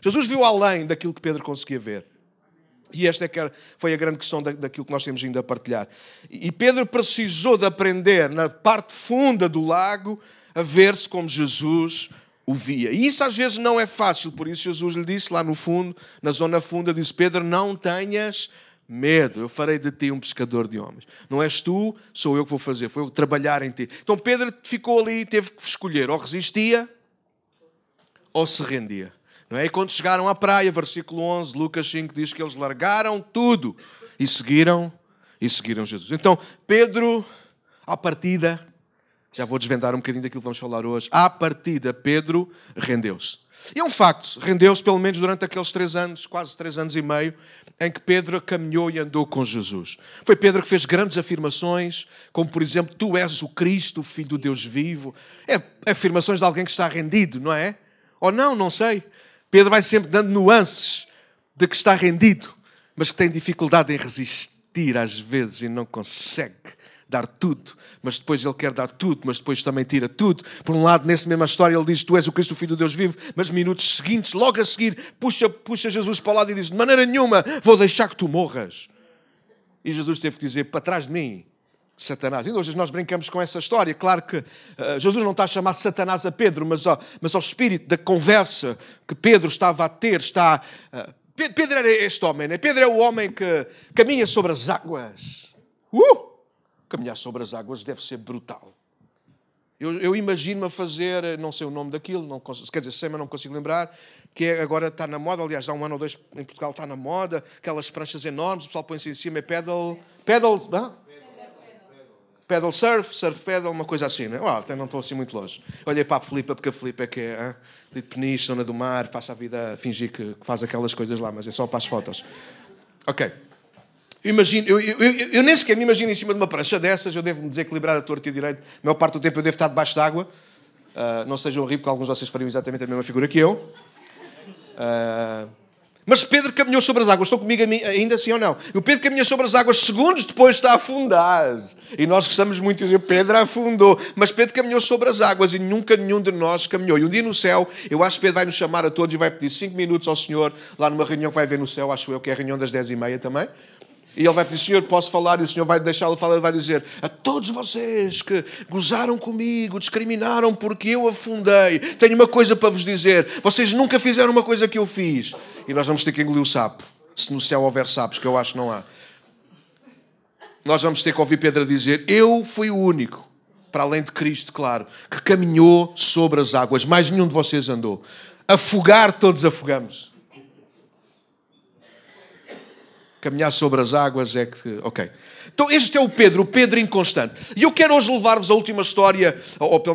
Jesus viu além daquilo que Pedro conseguia ver. E esta é que foi a grande questão daquilo que nós temos ainda a partilhar. E Pedro precisou de aprender, na parte funda do lago, a ver-se como Jesus o via. E isso às vezes não é fácil, por isso Jesus lhe disse lá no fundo, na zona funda, disse: Pedro, não tenhas medo, eu farei de ti um pescador de homens. Não és tu, sou eu que vou fazer, foi eu trabalhar em ti. Então Pedro ficou ali e teve que escolher: ou resistia ou se rendia. Não é? E quando chegaram à praia, versículo 11, Lucas 5 diz que eles largaram tudo e seguiram e seguiram Jesus. Então, Pedro, à partida, já vou desvendar um bocadinho daquilo que vamos falar hoje. À partida, Pedro rendeu-se. E é um facto, rendeu-se pelo menos durante aqueles três anos, quase três anos e meio, em que Pedro caminhou e andou com Jesus. Foi Pedro que fez grandes afirmações, como por exemplo, tu és o Cristo, o Filho do Deus vivo. É afirmações de alguém que está rendido, não é? Ou não, não sei. Pedro vai sempre dando nuances de que está rendido, mas que tem dificuldade em resistir às vezes e não consegue dar tudo, mas depois ele quer dar tudo, mas depois também tira tudo. Por um lado, nessa mesma história, ele diz: Tu és o Cristo, o Filho de Deus vivo, mas minutos seguintes, logo a seguir, puxa, puxa Jesus para o lado e diz: De maneira nenhuma vou deixar que tu morras. E Jesus teve que dizer: Para trás de mim, Satanás. E hoje nós brincamos com essa história. Claro que uh, Jesus não está a chamar Satanás a Pedro, mas, uh, mas ao espírito da conversa que Pedro estava a ter, está. Uh, Pedro era este homem, né? Pedro é o homem que caminha sobre as águas. Uh! Caminhar sobre as águas deve ser brutal. Eu, eu imagino-me a fazer, não sei o nome daquilo, não consigo, quer dizer, sei, mas não consigo lembrar, que é, agora está na moda, aliás, há um ano ou dois em Portugal está na moda, aquelas pranchas enormes, o pessoal põe-se em cima, é pedal. Pedal. Ah? Pedal surf, surf pedal, uma coisa assim, né? Uau, até não estou assim muito longe. Olhei para a Filipa, porque a Filipa é que é de Peniche, zona do mar, passa a vida a fingir que faz aquelas coisas lá, mas é só para as fotos. Ok. Imagino, eu, eu, eu, eu, nem sequer me imagino em cima de uma prancha dessas, eu devo me desequilibrar a torto e a direito. A maior parte do tempo eu devo estar debaixo d'água. Uh, não sejam rir, porque alguns de vocês fariam exatamente a mesma figura que eu. Uh, mas Pedro caminhou sobre as águas. Estão comigo ainda assim ou não? O Pedro caminhou sobre as águas segundos depois de afundar. E nós gostamos muito de dizer Pedro afundou. Mas Pedro caminhou sobre as águas e nunca nenhum de nós caminhou. E um dia no céu, eu acho que Pedro vai nos chamar a todos e vai pedir cinco minutos ao Senhor, lá numa reunião que vai haver no céu, acho eu, que é a reunião das dez e meia também. E ele vai pedir, Senhor, posso falar? E o Senhor vai deixá-lo falar. Ele vai dizer: A todos vocês que gozaram comigo, discriminaram porque eu afundei, tenho uma coisa para vos dizer. Vocês nunca fizeram uma coisa que eu fiz. E nós vamos ter que engolir o sapo. Se no céu houver sapos, que eu acho que não há. Nós vamos ter que ouvir Pedro dizer: Eu fui o único, para além de Cristo, claro, que caminhou sobre as águas. Mais nenhum de vocês andou. Afogar, todos afogamos. Caminhar sobre as águas é que. Ok. Então, este é o Pedro, o Pedro inconstante. E eu quero hoje levar-vos a última história,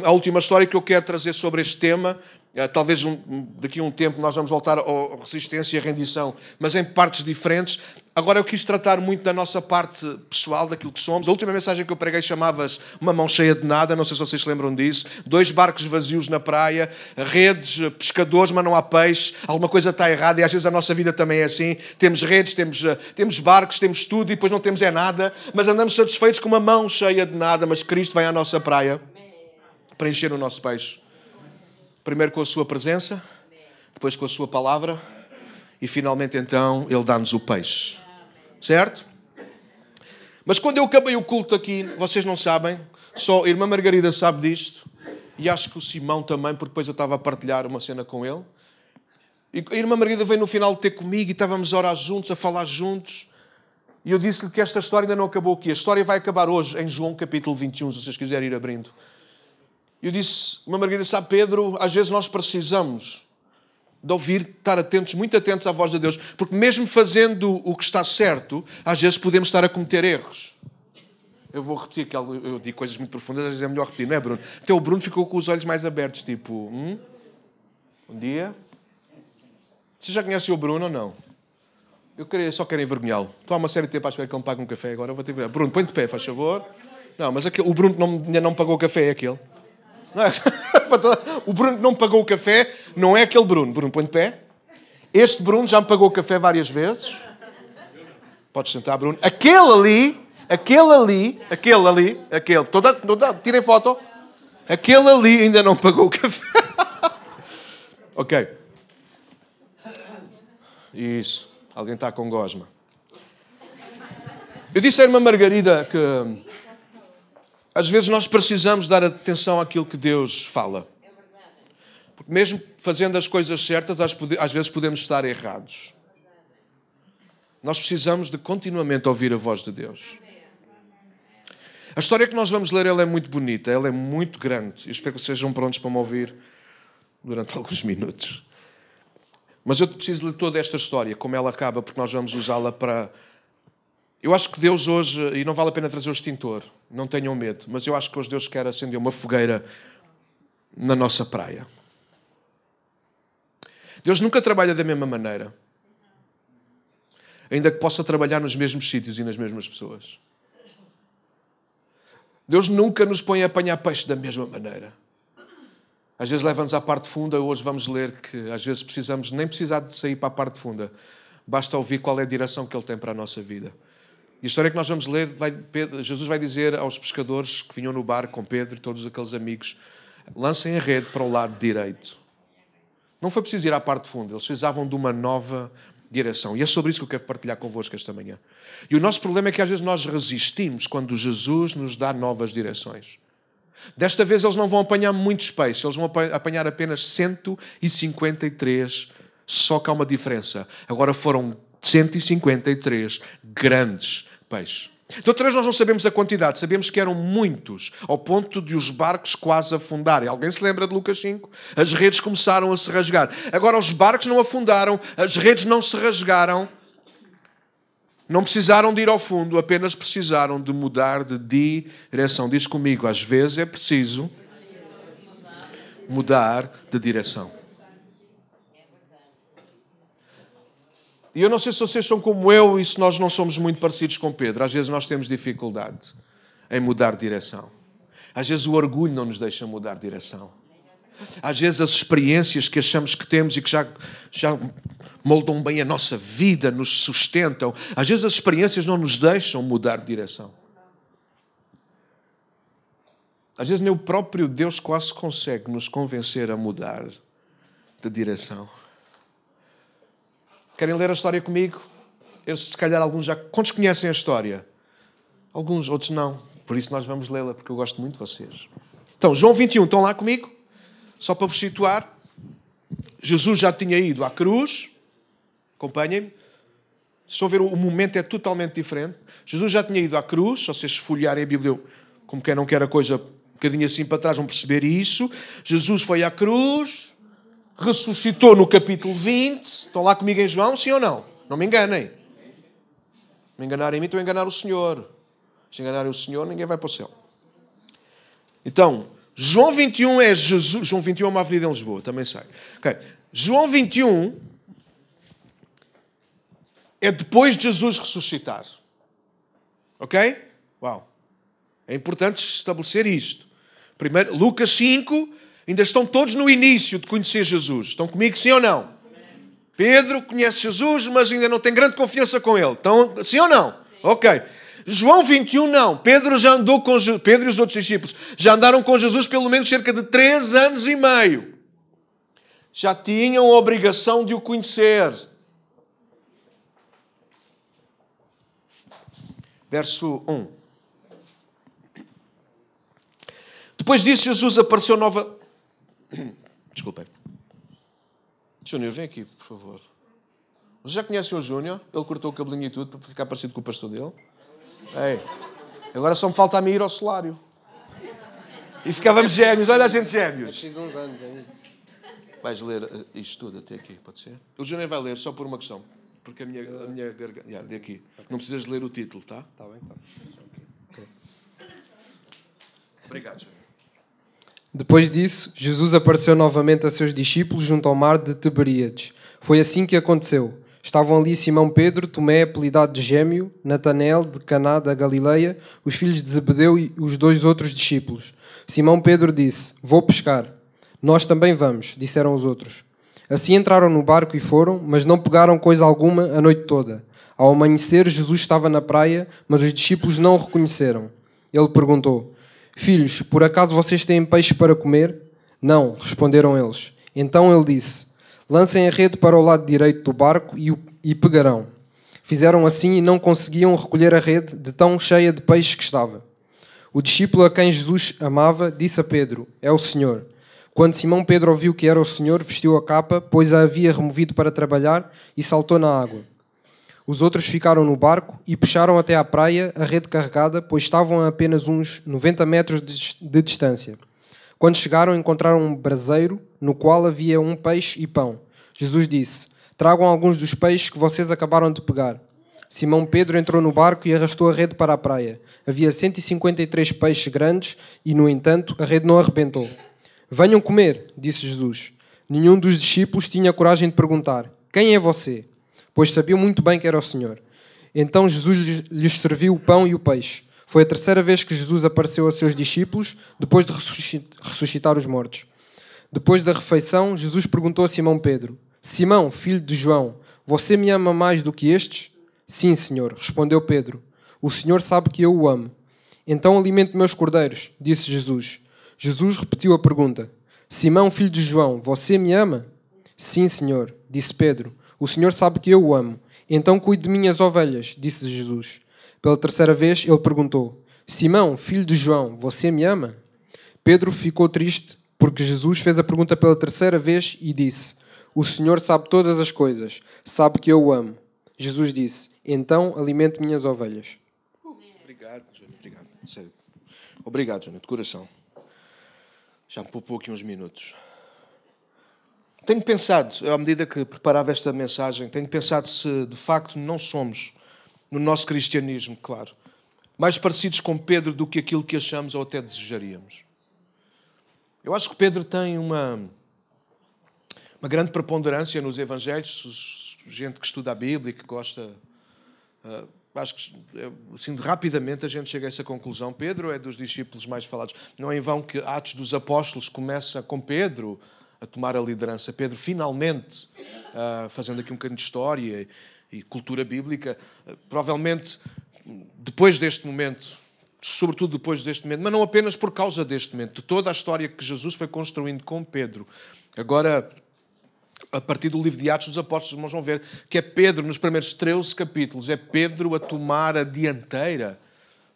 a última história que eu quero trazer sobre este tema, eh, talvez um, daqui a um tempo nós vamos voltar à resistência e à rendição, mas em partes diferentes. Agora eu quis tratar muito da nossa parte pessoal, daquilo que somos. A última mensagem que eu preguei chamava-se Uma Mão Cheia de Nada, não sei se vocês se lembram disso. Dois barcos vazios na praia, redes, pescadores, mas não há peixe. Alguma coisa está errada e às vezes a nossa vida também é assim. Temos redes, temos, eh, temos barcos, temos tudo e depois não temos é nada, mas andamos satisfeitos com uma mão cheia de nada. Mas Cristo vem à nossa praia para encher o nosso peixe. Primeiro com a sua presença, depois com a sua palavra e finalmente então ele dá-nos o peixe. Certo? Mas quando eu acabei o culto aqui, vocês não sabem, só a irmã Margarida sabe disto e acho que o Simão também, porque depois eu estava a partilhar uma cena com ele. E a irmã Margarida veio no final ter comigo e estávamos a orar juntos, a falar juntos. E eu disse-lhe que esta história ainda não acabou aqui. A história vai acabar hoje, em João capítulo 21, se vocês quiserem ir abrindo. Eu disse, uma Margarida sabe, Pedro, às vezes nós precisamos de ouvir, estar atentos, muito atentos à voz de Deus, porque mesmo fazendo o que está certo, às vezes podemos estar a cometer erros. Eu vou repetir, que eu digo coisas muito profundas, às vezes é melhor repetir, não é, Bruno? Então o Bruno ficou com os olhos mais abertos, tipo, hum? Bom dia. Você já conhece o Bruno ou não? Eu queria, só quero envergonhá-lo. Estou há uma série de tempo à espera que ele me pague um café agora. Eu vou ter Bruno, põe de pé, faz favor. Não, mas aquele, o Bruno não, ainda não pagou o café, é aquele. É? o Bruno não pagou o café, não é aquele Bruno. Bruno, põe de pé. Este Bruno já me pagou o café várias vezes. Podes sentar, Bruno. Aquele ali, aquele ali, aquele ali, aquele. Toda, toda, tirem foto. Aquele ali ainda não pagou o café. ok. Isso. Alguém está com gosma. Eu disse à irmã Margarida que às vezes nós precisamos dar atenção àquilo que Deus fala. Porque mesmo fazendo as coisas certas, às vezes podemos estar errados. Nós precisamos de continuamente ouvir a voz de Deus. A história que nós vamos ler ela é muito bonita, ela é muito grande. Eu espero que sejam prontos para me ouvir durante alguns minutos. Mas eu preciso ler toda esta história, como ela acaba, porque nós vamos usá-la para. Eu acho que Deus hoje, e não vale a pena trazer o extintor, não tenham medo, mas eu acho que hoje Deus quer acender uma fogueira na nossa praia. Deus nunca trabalha da mesma maneira, ainda que possa trabalhar nos mesmos sítios e nas mesmas pessoas. Deus nunca nos põe a apanhar peixe da mesma maneira. Às vezes leva-nos à parte funda, hoje vamos ler que às vezes precisamos nem precisar de sair para a parte funda, basta ouvir qual é a direção que Ele tem para a nossa vida. E a história que nós vamos ler, vai, Jesus vai dizer aos pescadores que vinham no barco com Pedro e todos aqueles amigos: lancem a rede para o lado direito. Não foi preciso ir à parte funda, eles precisavam de uma nova direção. E é sobre isso que eu quero partilhar convosco esta manhã. E o nosso problema é que às vezes nós resistimos quando Jesus nos dá novas direções. Desta vez eles não vão apanhar muitos peixes, eles vão apanhar apenas 153, só que há uma diferença. Agora foram 153 grandes peixes. De outra vez nós não sabemos a quantidade, sabemos que eram muitos, ao ponto de os barcos quase afundarem. Alguém se lembra de Lucas 5? As redes começaram a se rasgar. Agora os barcos não afundaram, as redes não se rasgaram. Não precisaram de ir ao fundo, apenas precisaram de mudar de direção. Diz comigo, às vezes é preciso mudar de direção. E eu não sei se vocês são como eu e se nós não somos muito parecidos com Pedro. Às vezes nós temos dificuldade em mudar de direção. Às vezes o orgulho não nos deixa mudar de direção. Às vezes as experiências que achamos que temos e que já, já moldam bem a nossa vida, nos sustentam, às vezes as experiências não nos deixam mudar de direção. Às vezes nem o próprio Deus quase consegue nos convencer a mudar de direção. Querem ler a história comigo? Eu, se calhar alguns já. Quantos conhecem a história? Alguns, outros não. Por isso nós vamos lê-la, porque eu gosto muito de vocês. Então, João 21, estão lá comigo? Só para vos situar. Jesus já tinha ido à cruz. Acompanhem-me. A ver, o momento é totalmente diferente. Jesus já tinha ido à cruz. Se vocês folhearem a Bíblia, como quem não quer a coisa um bocadinho assim para trás, vão perceber isso. Jesus foi à cruz ressuscitou no capítulo 20. Estão lá comigo em João, sim ou não? Não me enganem. Me enganarem em mim, estou a enganar o Senhor. Se enganarem o Senhor, ninguém vai para o céu. Então, João 21 é Jesus. João 21 é uma avenida em Lisboa, também sei. Okay. João 21 é depois de Jesus ressuscitar. Ok? Uau. É importante estabelecer isto. Primeiro, Lucas 5 Ainda estão todos no início de conhecer Jesus. Estão comigo, sim ou não? Pedro conhece Jesus, mas ainda não tem grande confiança com ele. Estão, sim ou não? Ok. João 21 não. Pedro já andou com. Pedro e os outros discípulos já andaram com Jesus pelo menos cerca de três anos e meio. Já tinham a obrigação de o conhecer. Verso 1. Depois disso, Jesus apareceu nova. Desculpem. Júnior, vem aqui, por favor. Você já conhece o Júnior? Ele cortou o cabelinho e tudo para ficar parecido com o pastor dele. Ei, agora só me falta a mim ir ao solário. E ficávamos gêmeos. Olha a gente gêmeos. Fiz uns anos aí. Vais ler eh, isto tudo até aqui, pode ser? O Júnior vai ler só por uma questão. Porque a minha, a minha garganta... Yeah, de aqui. Não precisas ler o título, tá? Está bem, está. Obrigado, Júnior. Depois disso, Jesus apareceu novamente a seus discípulos junto ao mar de Tiberíades. Foi assim que aconteceu. Estavam ali Simão Pedro, Tomé, apelidado de Gêmeo, Natanael, de Caná da Galileia, os filhos de Zebedeu e os dois outros discípulos. Simão Pedro disse: Vou pescar. Nós também vamos, disseram os outros. Assim entraram no barco e foram, mas não pegaram coisa alguma a noite toda. Ao amanhecer, Jesus estava na praia, mas os discípulos não o reconheceram. Ele perguntou: Filhos, por acaso vocês têm peixe para comer? Não, responderam eles. Então ele disse: Lancem a rede para o lado direito do barco e, o, e pegarão. Fizeram assim e não conseguiam recolher a rede de tão cheia de peixes que estava. O discípulo a quem Jesus amava disse a Pedro: É o Senhor. Quando Simão Pedro ouviu que era o Senhor, vestiu a capa, pois a havia removido para trabalhar, e saltou na água. Os outros ficaram no barco e puxaram até à praia a rede carregada, pois estavam a apenas uns 90 metros de distância. Quando chegaram, encontraram um braseiro no qual havia um peixe e pão. Jesus disse: Tragam alguns dos peixes que vocês acabaram de pegar. Simão Pedro entrou no barco e arrastou a rede para a praia. Havia 153 peixes grandes e, no entanto, a rede não arrebentou. Venham comer, disse Jesus. Nenhum dos discípulos tinha coragem de perguntar: Quem é você? Pois sabiam muito bem que era o Senhor. Então Jesus lhes serviu o pão e o peixe. Foi a terceira vez que Jesus apareceu a seus discípulos depois de ressuscitar os mortos. Depois da refeição, Jesus perguntou a Simão Pedro: Simão, filho de João, você me ama mais do que estes? Sim, Senhor, respondeu Pedro. O Senhor sabe que eu o amo. Então alimente meus cordeiros, disse Jesus. Jesus repetiu a pergunta: Simão, filho de João, você me ama? Sim, Senhor, disse Pedro. O Senhor sabe que eu o amo. Então cuide de minhas ovelhas, disse Jesus. Pela terceira vez, ele perguntou: Simão, filho de João, você me ama? Pedro ficou triste porque Jesus fez a pergunta pela terceira vez e disse: O Senhor sabe todas as coisas, sabe que eu o amo. Jesus disse: Então alimento minhas ovelhas. Obrigado, Júnior. Obrigado. Sério. Obrigado, Júnior, de coração. Já me poupou aqui uns minutos. Tenho pensado, à medida que preparava esta mensagem, tenho pensado se de facto não somos no nosso cristianismo, claro, mais parecidos com Pedro do que aquilo que achamos ou até desejaríamos. Eu acho que Pedro tem uma, uma grande preponderância nos Evangelhos, gente que estuda a Bíblia e que gosta. Uh, acho que assim, rapidamente a gente chega a essa conclusão. Pedro é dos discípulos mais falados. Não é em vão que Atos dos Apóstolos começa com Pedro a tomar a liderança. Pedro finalmente, uh, fazendo aqui um bocadinho de história e cultura bíblica, provavelmente depois deste momento, sobretudo depois deste momento, mas não apenas por causa deste momento, de toda a história que Jesus foi construindo com Pedro. Agora, a partir do livro de Atos dos Apóstolos, vão ver que é Pedro, nos primeiros 13 capítulos, é Pedro a tomar a dianteira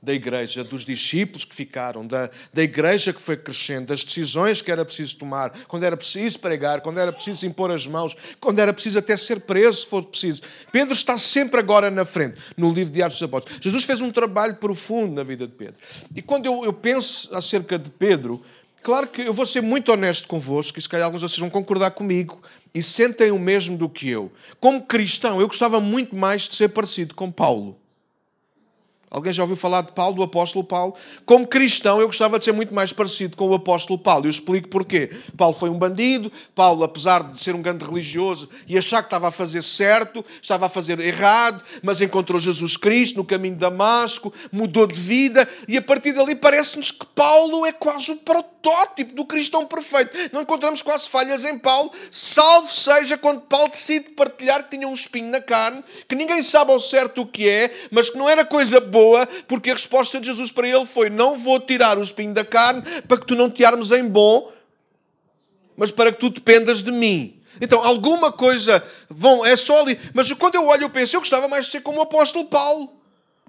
da igreja, dos discípulos que ficaram, da, da igreja que foi crescendo, das decisões que era preciso tomar, quando era preciso pregar, quando era preciso impor as mãos, quando era preciso até ser preso, se for preciso. Pedro está sempre agora na frente, no livro de Atos dos Apóstolos. Jesus fez um trabalho profundo na vida de Pedro. E quando eu, eu penso acerca de Pedro, claro que eu vou ser muito honesto convosco, e se calhar alguns de vocês vão concordar comigo, e sentem o mesmo do que eu. Como cristão, eu gostava muito mais de ser parecido com Paulo. Alguém já ouviu falar de Paulo, do apóstolo Paulo? Como cristão, eu gostava de ser muito mais parecido com o apóstolo Paulo. Eu explico porquê. Paulo foi um bandido. Paulo, apesar de ser um grande religioso e achar que estava a fazer certo, estava a fazer errado, mas encontrou Jesus Cristo no caminho de Damasco, mudou de vida e a partir dali parece-nos que Paulo é quase o protótipo do cristão perfeito. Não encontramos quase falhas em Paulo, salvo seja quando Paulo decide partilhar que tinha um espinho na carne, que ninguém sabe ao certo o que é, mas que não era coisa boa boa, porque a resposta de Jesus para ele foi: Não vou tirar o espinho da carne para que tu não te armes em bom, mas para que tu dependas de mim. Então, alguma coisa, vão, é só ali. Mas quando eu olho, eu penso: Eu gostava mais de ser como o apóstolo Paulo.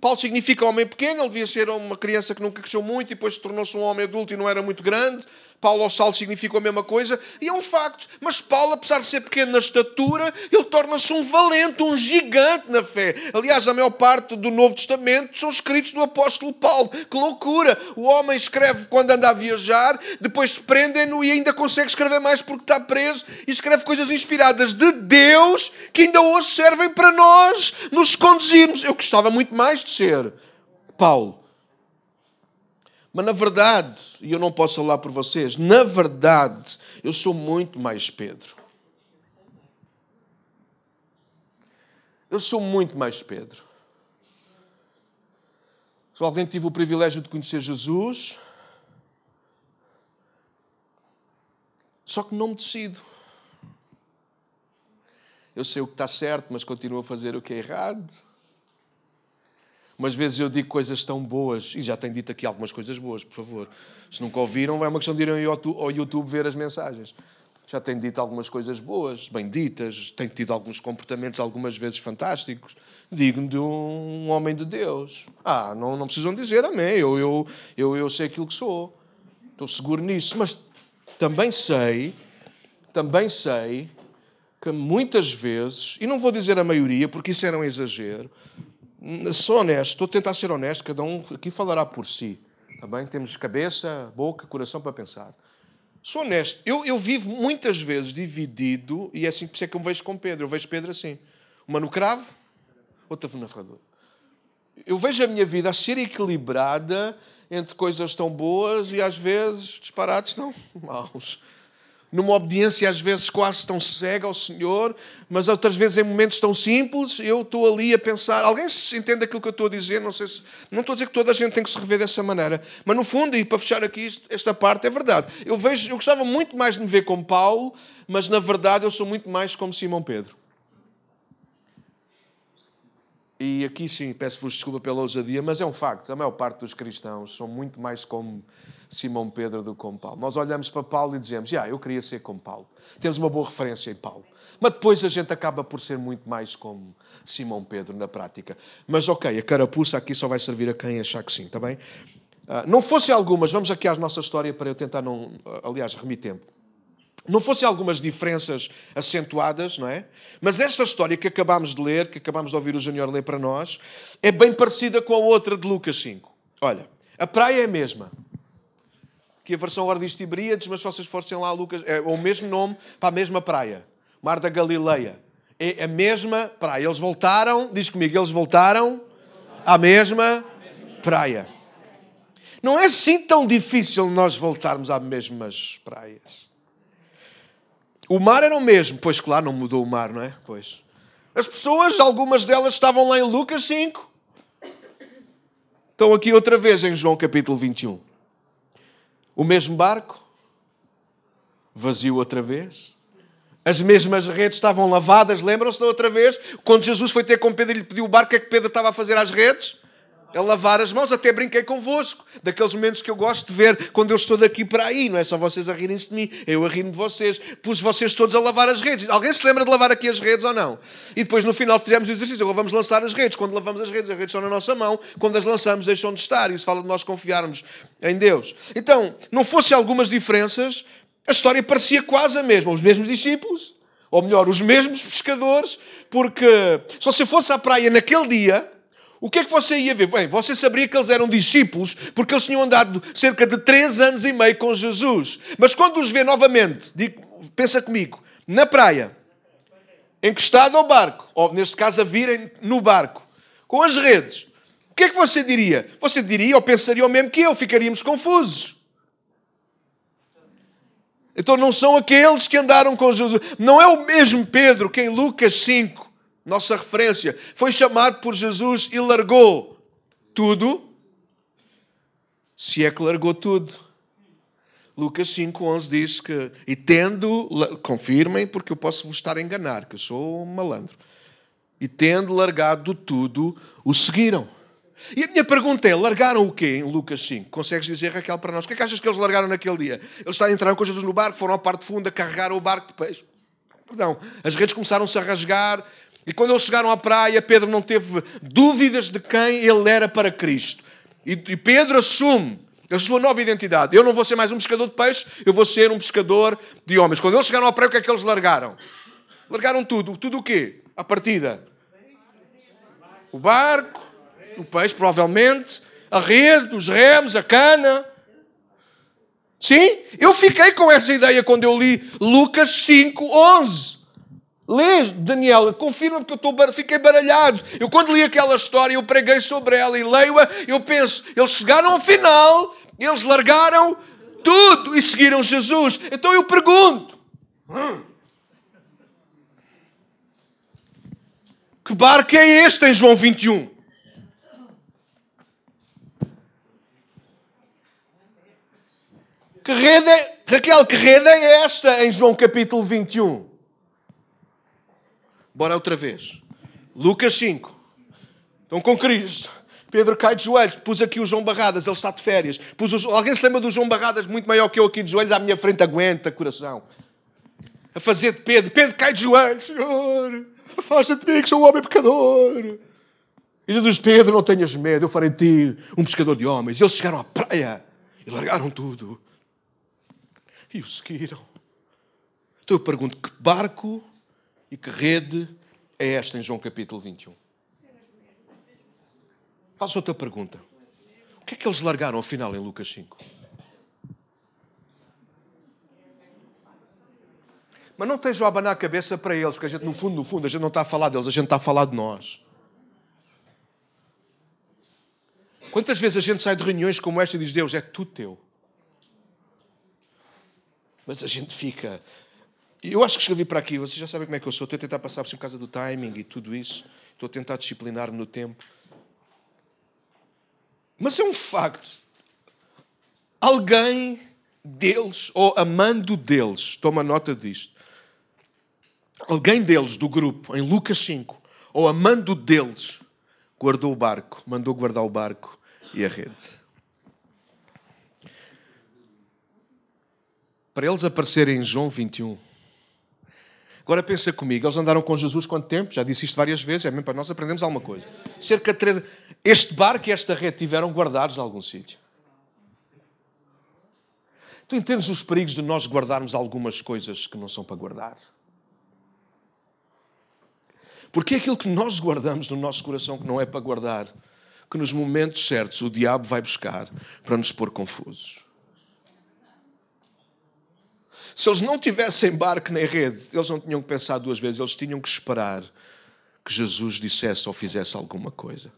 Paulo significa homem pequeno, ele devia ser uma criança que nunca cresceu muito e depois tornou-se um homem adulto e não era muito grande. Paulo ao Saulo significa a mesma coisa, e é um facto. Mas Paulo, apesar de ser pequeno na estatura, ele torna-se um valente, um gigante na fé. Aliás, a maior parte do Novo Testamento são escritos do apóstolo Paulo. Que loucura! O homem escreve quando anda a viajar, depois prendem-no e ainda consegue escrever mais porque está preso, e escreve coisas inspiradas de Deus que ainda hoje servem para nós nos conduzirmos. Eu gostava muito mais de ser Paulo. Mas na verdade, e eu não posso falar por vocês, na verdade, eu sou muito mais Pedro. Eu sou muito mais Pedro. Se alguém tive o privilégio de conhecer Jesus, só que não me decido. Eu sei o que está certo, mas continuo a fazer o que é errado. Umas vezes eu digo coisas tão boas, e já tenho dito aqui algumas coisas boas, por favor. Se nunca ouviram, é uma questão de irem ao YouTube ver as mensagens. Já tem dito algumas coisas boas, bem ditas, tem tido alguns comportamentos algumas vezes fantásticos, digno de um homem de Deus. Ah, não, não precisam dizer amém, eu, eu, eu, eu sei aquilo que sou, estou seguro nisso, mas também sei, também sei que muitas vezes, e não vou dizer a maioria, porque isso era um exagero, sou honesto, estou a tentar ser honesto, cada um aqui falará por si. Tá bem? Temos cabeça, boca, coração para pensar. Sou honesto, eu, eu vivo muitas vezes dividido, e é assim que é que eu me vejo com Pedro. Eu vejo Pedro assim: uma no cravo, outra na ferradura. Eu vejo a minha vida a ser equilibrada entre coisas tão boas e às vezes disparates tão maus numa obediência às vezes quase tão cega ao Senhor, mas outras vezes em momentos tão simples, eu estou ali a pensar. Alguém se entende aquilo que eu estou a dizer? Não sei se. Não estou a dizer que toda a gente tem que se rever dessa maneira, mas no fundo, e para fechar aqui esta parte, é verdade. Eu vejo, eu gostava muito mais de me ver como Paulo, mas na verdade eu sou muito mais como Simão Pedro. E aqui sim, peço-vos desculpa pela ousadia, mas é um facto. A maior parte dos cristãos são muito mais como Simão Pedro do como Paulo. Nós olhamos para Paulo e dizemos, ah, eu queria ser como Paulo. Temos uma boa referência em Paulo. Mas depois a gente acaba por ser muito mais como Simão Pedro na prática. Mas ok, a carapuça aqui só vai servir a quem achar que sim, está bem? Uh, não fossem algumas, vamos aqui à nossa história para eu tentar não, aliás, remir tempo não fossem algumas diferenças acentuadas, não é? Mas esta história que acabámos de ler, que acabámos de ouvir o Júnior ler para nós, é bem parecida com a outra de Lucas 5. Olha, a praia é a mesma. Que a versão agora diz Tiberíades, mas se vocês fossem lá, Lucas, é o mesmo nome para a mesma praia. Mar da Galileia. É a mesma praia. Eles voltaram, diz comigo, eles voltaram à mesma praia. Não é assim tão difícil nós voltarmos às mesmas praias. O mar era o mesmo. Pois claro, não mudou o mar, não é? Pois. As pessoas, algumas delas estavam lá em Lucas 5. Estão aqui outra vez em João capítulo 21. O mesmo barco, vazio outra vez. As mesmas redes estavam lavadas, lembram-se da outra vez? Quando Jesus foi ter com Pedro e lhe pediu o barco, o que é que Pedro estava a fazer às redes? A lavar as mãos, até brinquei convosco. Daqueles momentos que eu gosto de ver quando eu estou daqui para aí. Não é só vocês a rirem-se de mim, eu a rir-me de vocês. Pus vocês todos a lavar as redes. Alguém se lembra de lavar aqui as redes ou não? E depois no final fizemos o exercício. Agora vamos lançar as redes. Quando lavamos as redes, as redes estão na nossa mão. Quando as lançamos, deixam de estar. Isso fala de nós confiarmos em Deus. Então, não fossem algumas diferenças, a história parecia quase a mesma. Os mesmos discípulos, ou melhor, os mesmos pescadores, porque se você fosse à praia naquele dia o que é que você ia ver? Bem, você saberia que eles eram discípulos porque eles tinham andado cerca de três anos e meio com Jesus. Mas quando os vê novamente, pensa comigo, na praia, encostado ao barco, ou neste caso a virem no barco, com as redes, o que é que você diria? Você diria ou pensaria o mesmo que eu, ficaríamos confusos. Então não são aqueles que andaram com Jesus. Não é o mesmo Pedro que em Lucas 5 nossa referência, foi chamado por Jesus e largou tudo. Se é que largou tudo. Lucas 5,11 diz que, e tendo, confirmem, porque eu posso vos estar a enganar, que eu sou um malandro, e tendo largado tudo, o seguiram. E a minha pergunta é: largaram o quê em Lucas 5? Consegues dizer, Raquel, para nós? O que é que achas que eles largaram naquele dia? Eles entrando com Jesus no barco, foram à parte funda, carregaram o barco de peixe. Perdão, as redes começaram-se a rasgar, e quando eles chegaram à praia, Pedro não teve dúvidas de quem ele era para Cristo. E Pedro assume a sua nova identidade. Eu não vou ser mais um pescador de peixe, eu vou ser um pescador de homens. Quando eles chegaram à praia, o que é que eles largaram? Largaram tudo. Tudo o quê? A partida. O barco, o peixe, provavelmente, a rede, os remos, a cana. Sim, eu fiquei com essa ideia quando eu li Lucas 5, 11. Lê, Daniel, confirma porque eu estou, fiquei baralhado. Eu quando li aquela história, eu preguei sobre ela e leio-a, eu penso, eles chegaram ao final, eles largaram tudo e seguiram Jesus. Então eu pergunto, hum, que barco é este em João 21? Que rede é, Raquel, que rede é esta em João capítulo 21? Bora outra vez. Lucas 5. Estão com Cristo. Pedro cai de joelhos. Pus aqui o João Barradas, ele está de férias. Pus. Alguém se lembra do João Barradas muito maior que eu aqui de joelhos à minha frente? Aguenta, coração. a fazer de Pedro. Pedro cai de joelhos. Senhor, afasta-te de mim que sou um homem pecador. E Jesus, Pedro, não tenhas medo, eu farei de ti um pescador de homens. Eles chegaram à praia e largaram tudo. E o seguiram. Então eu pergunto, que barco e que rede é esta em João capítulo 21? Faço outra pergunta. O que é que eles largaram afinal em Lucas 5? Mas não estejam a abanar a cabeça para eles, porque a gente, no fundo, no fundo, a gente não está a falar deles, a gente está a falar de nós. Quantas vezes a gente sai de reuniões como esta e diz: Deus, é tudo teu. Mas a gente fica. Eu acho que escrevi para aqui, vocês já sabem como é que eu sou. Estou a tentar passar por causa do timing e tudo isso. Estou a tentar disciplinar-me no tempo. Mas é um facto. Alguém deles, ou amando deles, toma nota disto. Alguém deles, do grupo, em Lucas 5, ou amando deles, guardou o barco, mandou guardar o barco e a rede. Para eles aparecerem em João 21. Agora pensa comigo, eles andaram com Jesus quanto tempo? Já disse isto várias vezes, é mesmo para nós aprendermos alguma coisa. Cerca de três. Este barco e esta rede tiveram guardados em algum sítio. Tu entendes os perigos de nós guardarmos algumas coisas que não são para guardar? Porque é aquilo que nós guardamos no nosso coração que não é para guardar que nos momentos certos o diabo vai buscar para nos pôr confusos. Se eles não tivessem barco nem rede, eles não tinham que pensar duas vezes, eles tinham que esperar que Jesus dissesse ou fizesse alguma coisa.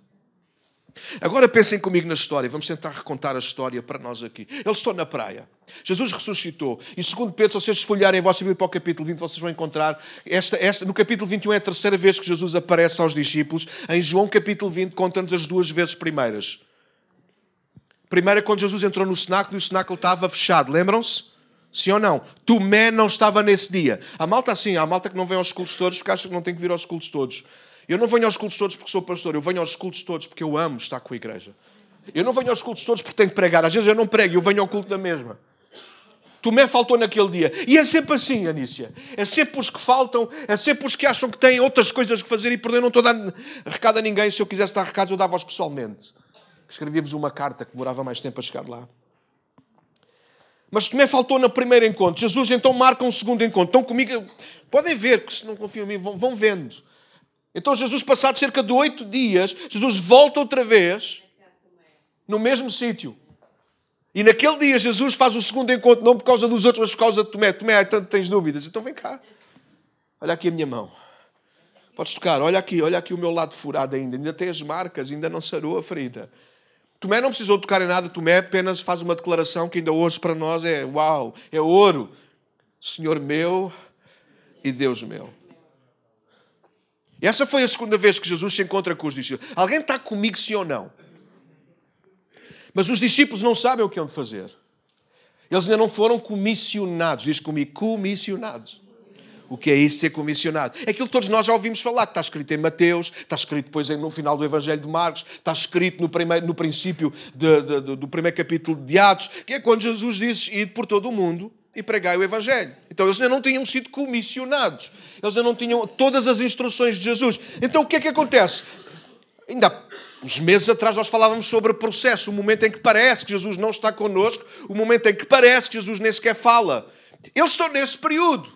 Agora pensem comigo na história, vamos tentar recontar a história para nós aqui. Eles estão na praia. Jesus ressuscitou. E segundo Pedro, se vocês folharem a vossa Bíblia para o capítulo 20, vocês vão encontrar, esta, esta, no capítulo 21 é a terceira vez que Jesus aparece aos discípulos. Em João capítulo 20 conta-nos as duas vezes primeiras. Primeira quando Jesus entrou no cenáculo e o cenáculo estava fechado, lembram-se? Sim ou não? Tomé não estava nesse dia. A malta assim, a malta que não vem aos cultos todos porque acha que não tem que vir aos cultos todos. Eu não venho aos cultos todos porque sou pastor, eu venho aos cultos todos porque eu amo estar com a igreja. Eu não venho aos cultos todos porque tenho que pregar. Às vezes eu não prego, eu venho ao culto da mesma. Tomé faltou naquele dia. E é sempre assim, Anícia. É sempre os que faltam, é sempre os que acham que têm outras coisas que fazer e perder. Não estou a dar recado a ninguém. Se eu quisesse dar recados, eu dava-os pessoalmente. Escrevia-vos uma carta que demorava mais tempo a chegar lá. Mas Tomé faltou no primeiro encontro. Jesus então marca um segundo encontro. Estão comigo. Podem ver, que se não confiam em mim, vão, vão vendo. Então Jesus, passado cerca de oito dias, Jesus volta outra vez no mesmo sítio. E naquele dia Jesus faz o segundo encontro, não por causa dos outros, mas por causa de Tomé. Tomé, tanto tens dúvidas. Então vem cá. Olha aqui a minha mão. Podes tocar. Olha aqui, olha aqui o meu lado furado ainda. Ainda tem as marcas, ainda não sarou a ferida. Tomé não precisou tocar em nada. Tomé apenas faz uma declaração que ainda hoje para nós é uau, é ouro. Senhor meu e Deus meu. Essa foi a segunda vez que Jesus se encontra com os discípulos. Alguém está comigo, sim ou não? Mas os discípulos não sabem o que hão de fazer. Eles ainda não foram comissionados. Diz comigo, comissionados. O que é isso ser comissionado? É aquilo que todos nós já ouvimos falar, que está escrito em Mateus, está escrito depois no final do Evangelho de Marcos, está escrito no, primeiro, no princípio de, de, de, do primeiro capítulo de Atos, que é quando Jesus diz: Ide por todo o mundo e pregai o Evangelho. Então eles ainda não tinham sido comissionados. Eles ainda não tinham todas as instruções de Jesus. Então o que é que acontece? Ainda há uns meses atrás nós falávamos sobre o processo, o momento em que parece que Jesus não está connosco, o momento em que parece que Jesus nem sequer fala. Eles estão nesse período.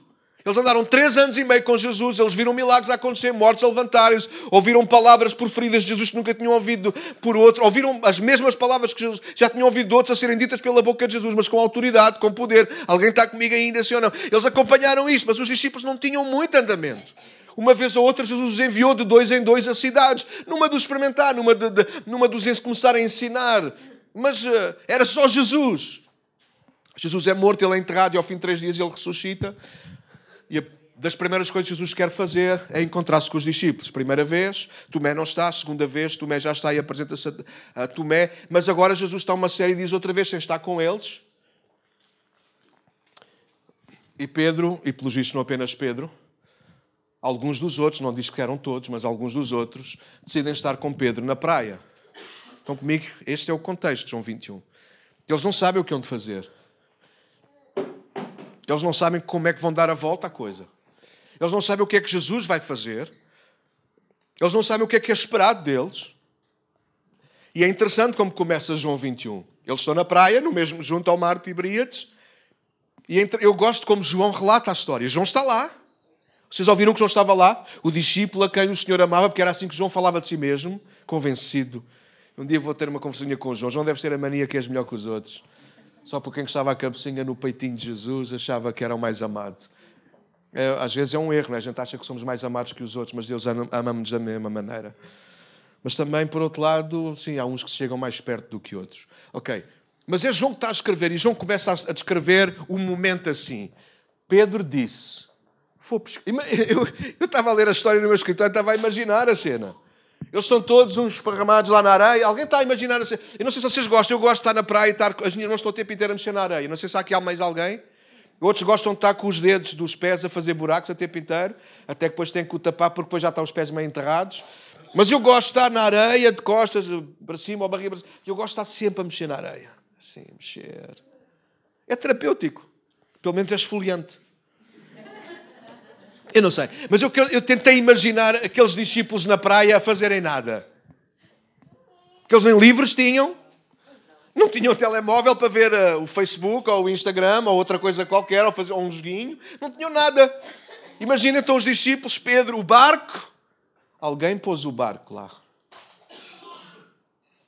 Eles andaram três anos e meio com Jesus, eles viram milagres a acontecer, mortos a levantarem-se, ouviram palavras proferidas de Jesus que nunca tinham ouvido por outro, ouviram as mesmas palavras que Jesus já tinham ouvido de outros a serem ditas pela boca de Jesus, mas com autoridade, com poder. Alguém está comigo ainda, sim ou não? Eles acompanharam isso, mas os discípulos não tinham muito andamento. Uma vez ou outra, Jesus os enviou de dois em dois a cidades, numa dos experimentar, numa, de, de, numa dos começar a ensinar. Mas uh, era só Jesus. Jesus é morto, ele é enterrado e ao fim de três dias ele ressuscita. E das primeiras coisas que Jesus quer fazer é encontrar-se com os discípulos. Primeira vez, Tomé não está. Segunda vez, Tomé já está e apresenta-se a, Tomé. Mas agora Jesus está uma série e diz outra vez, sem estar com eles. E Pedro, e pelos vistos não apenas Pedro, alguns dos outros, não diz que eram todos, mas alguns dos outros, decidem estar com Pedro na praia. Estão comigo? Este é o contexto João 21. Eles não sabem o que hão de fazer. Eles não sabem como é que vão dar a volta à coisa. Eles não sabem o que é que Jesus vai fazer. Eles não sabem o que é que é esperado deles. E é interessante como começa João 21. Eles estão na praia, no mesmo, junto ao mar de Tiberíades. E eu gosto como João relata a história. João está lá. Vocês ouviram que João estava lá? O discípulo a quem o Senhor amava, porque era assim que João falava de si mesmo, convencido. Um dia vou ter uma conversinha com o João. João deve ser a mania que és melhor que os outros. Só por quem estava a cabecinha no peitinho de Jesus achava que era o mais amado. É, às vezes é um erro, né? a gente acha que somos mais amados que os outros, mas Deus ama-nos da mesma maneira. Mas também, por outro lado, sim, há uns que chegam mais perto do que outros. Ok. Mas é João que está a escrever, e João começa a descrever o momento assim. Pedro disse: pescar. Eu, eu estava a ler a história no meu escritório estava a imaginar a cena. Eles estão todos uns esparramados lá na areia. Alguém está a imaginar a cena. Eu não sei se vocês gostam, eu gosto de estar na praia e estar. As minhas mãos estão o tempo inteiro a mexer na areia. Não sei se há aqui mais alguém. Outros gostam de estar com os dedos dos pés a fazer buracos o tempo inteiro, até que depois têm que o tapar porque depois já estão os pés meio enterrados. Mas eu gosto de estar na areia, de costas para cima ou barriga para cima. Eu gosto de estar sempre a mexer na areia. Assim, mexer. É terapêutico. Pelo menos é esfoliante. Eu não sei. Mas eu, eu tentei imaginar aqueles discípulos na praia a fazerem nada. Que eles nem livros tinham. Não tinham telemóvel para ver uh, o Facebook ou o Instagram ou outra coisa qualquer, ou, fazer, ou um joguinho. Não tinham nada. Imagina então os discípulos, Pedro, o barco. Alguém pôs o barco lá.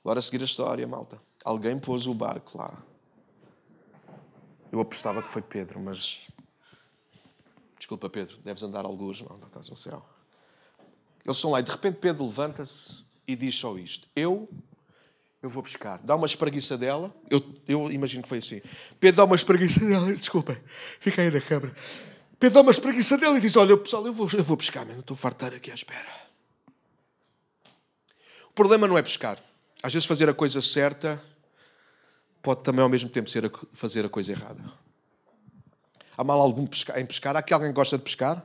Bora seguir a história, malta. Alguém pôs o barco lá. Eu apostava que foi Pedro, mas. Desculpa, Pedro, deves andar alguns, não, não estás no céu. Eles estão lá e de repente Pedro levanta-se e diz só isto: Eu eu vou pescar. Dá uma espreguiça dela. Eu, eu imagino que foi assim. Pedro dá uma espreguiça dela. Desculpem, fica aí na câmara. Pedro dá uma espreguiça dela e diz: Olha, pessoal, eu vou, eu vou pescar, não estou fartar aqui à espera. O problema não é pescar. Às vezes fazer a coisa certa pode também ao mesmo tempo ser a, fazer a coisa errada. Há mal algum em pescar? Há aqui alguém que gosta de pescar?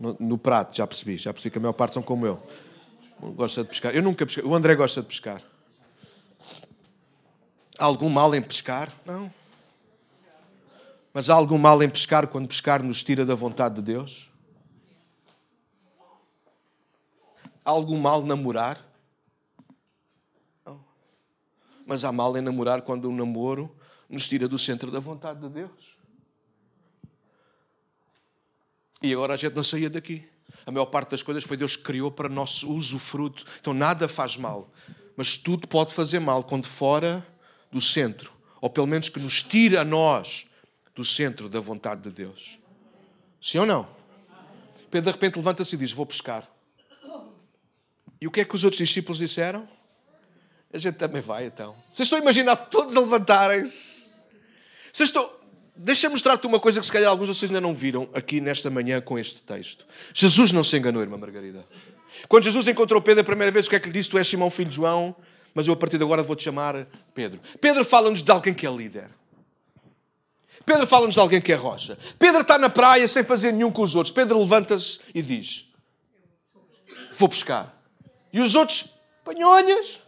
No, no, prato, já percebi. Já percebi que a maior parte são como eu. Gosta de pescar. Eu nunca pesquei. O André gosta de pescar. Há algum mal em pescar? Não. Mas há algum mal em pescar quando pescar nos tira da vontade de Deus? Há algum mal namorar? Não. Mas há mal em namorar quando o namoro nos tira do centro da vontade de Deus. E agora a gente não saía daqui. A maior parte das coisas foi Deus que criou para nosso uso fruto. Então nada faz mal. Mas tudo pode fazer mal quando fora do centro, ou pelo menos que nos tire a nós do centro da vontade de Deus. Sim ou não? Pedro de repente levanta-se e diz: Vou pescar. E o que é que os outros discípulos disseram? A gente também vai então. Vocês estão a imaginar todos a levantarem-se? Vocês estão. Deixa-me mostrar-te uma coisa que se calhar alguns de vocês ainda não viram aqui nesta manhã com este texto. Jesus não se enganou, irmã Margarida. Quando Jesus encontrou Pedro a primeira vez, o que é que lhe disse? Tu és Simão, filho de João, mas eu a partir de agora vou-te chamar Pedro. Pedro fala-nos de alguém que é líder. Pedro fala-nos de alguém que é rocha. Pedro está na praia sem fazer nenhum com os outros. Pedro levanta-se e diz: Vou pescar. E os outros, panhonhas.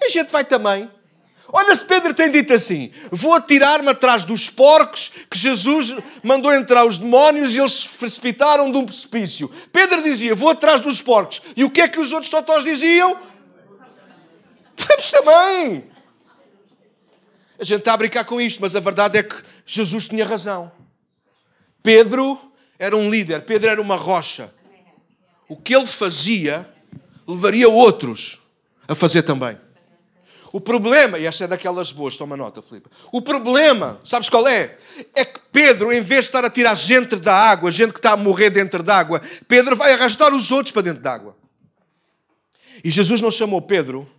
E a gente vai também. Olha se Pedro tem dito assim: Vou atirar-me atrás dos porcos que Jesus mandou entrar os demónios e eles se precipitaram de um precipício. Pedro dizia: Vou atrás dos porcos. E o que é que os outros totós diziam? Vamos também. A gente está a brincar com isto, mas a verdade é que Jesus tinha razão. Pedro era um líder, Pedro era uma rocha. O que ele fazia levaria outros a fazer também. O problema, e esta é daquelas boas, toma nota, Filipe. O problema, sabes qual é? É que Pedro, em vez de estar a tirar gente da água, gente que está a morrer dentro da água, Pedro vai arrastar os outros para dentro da água. E Jesus não chamou Pedro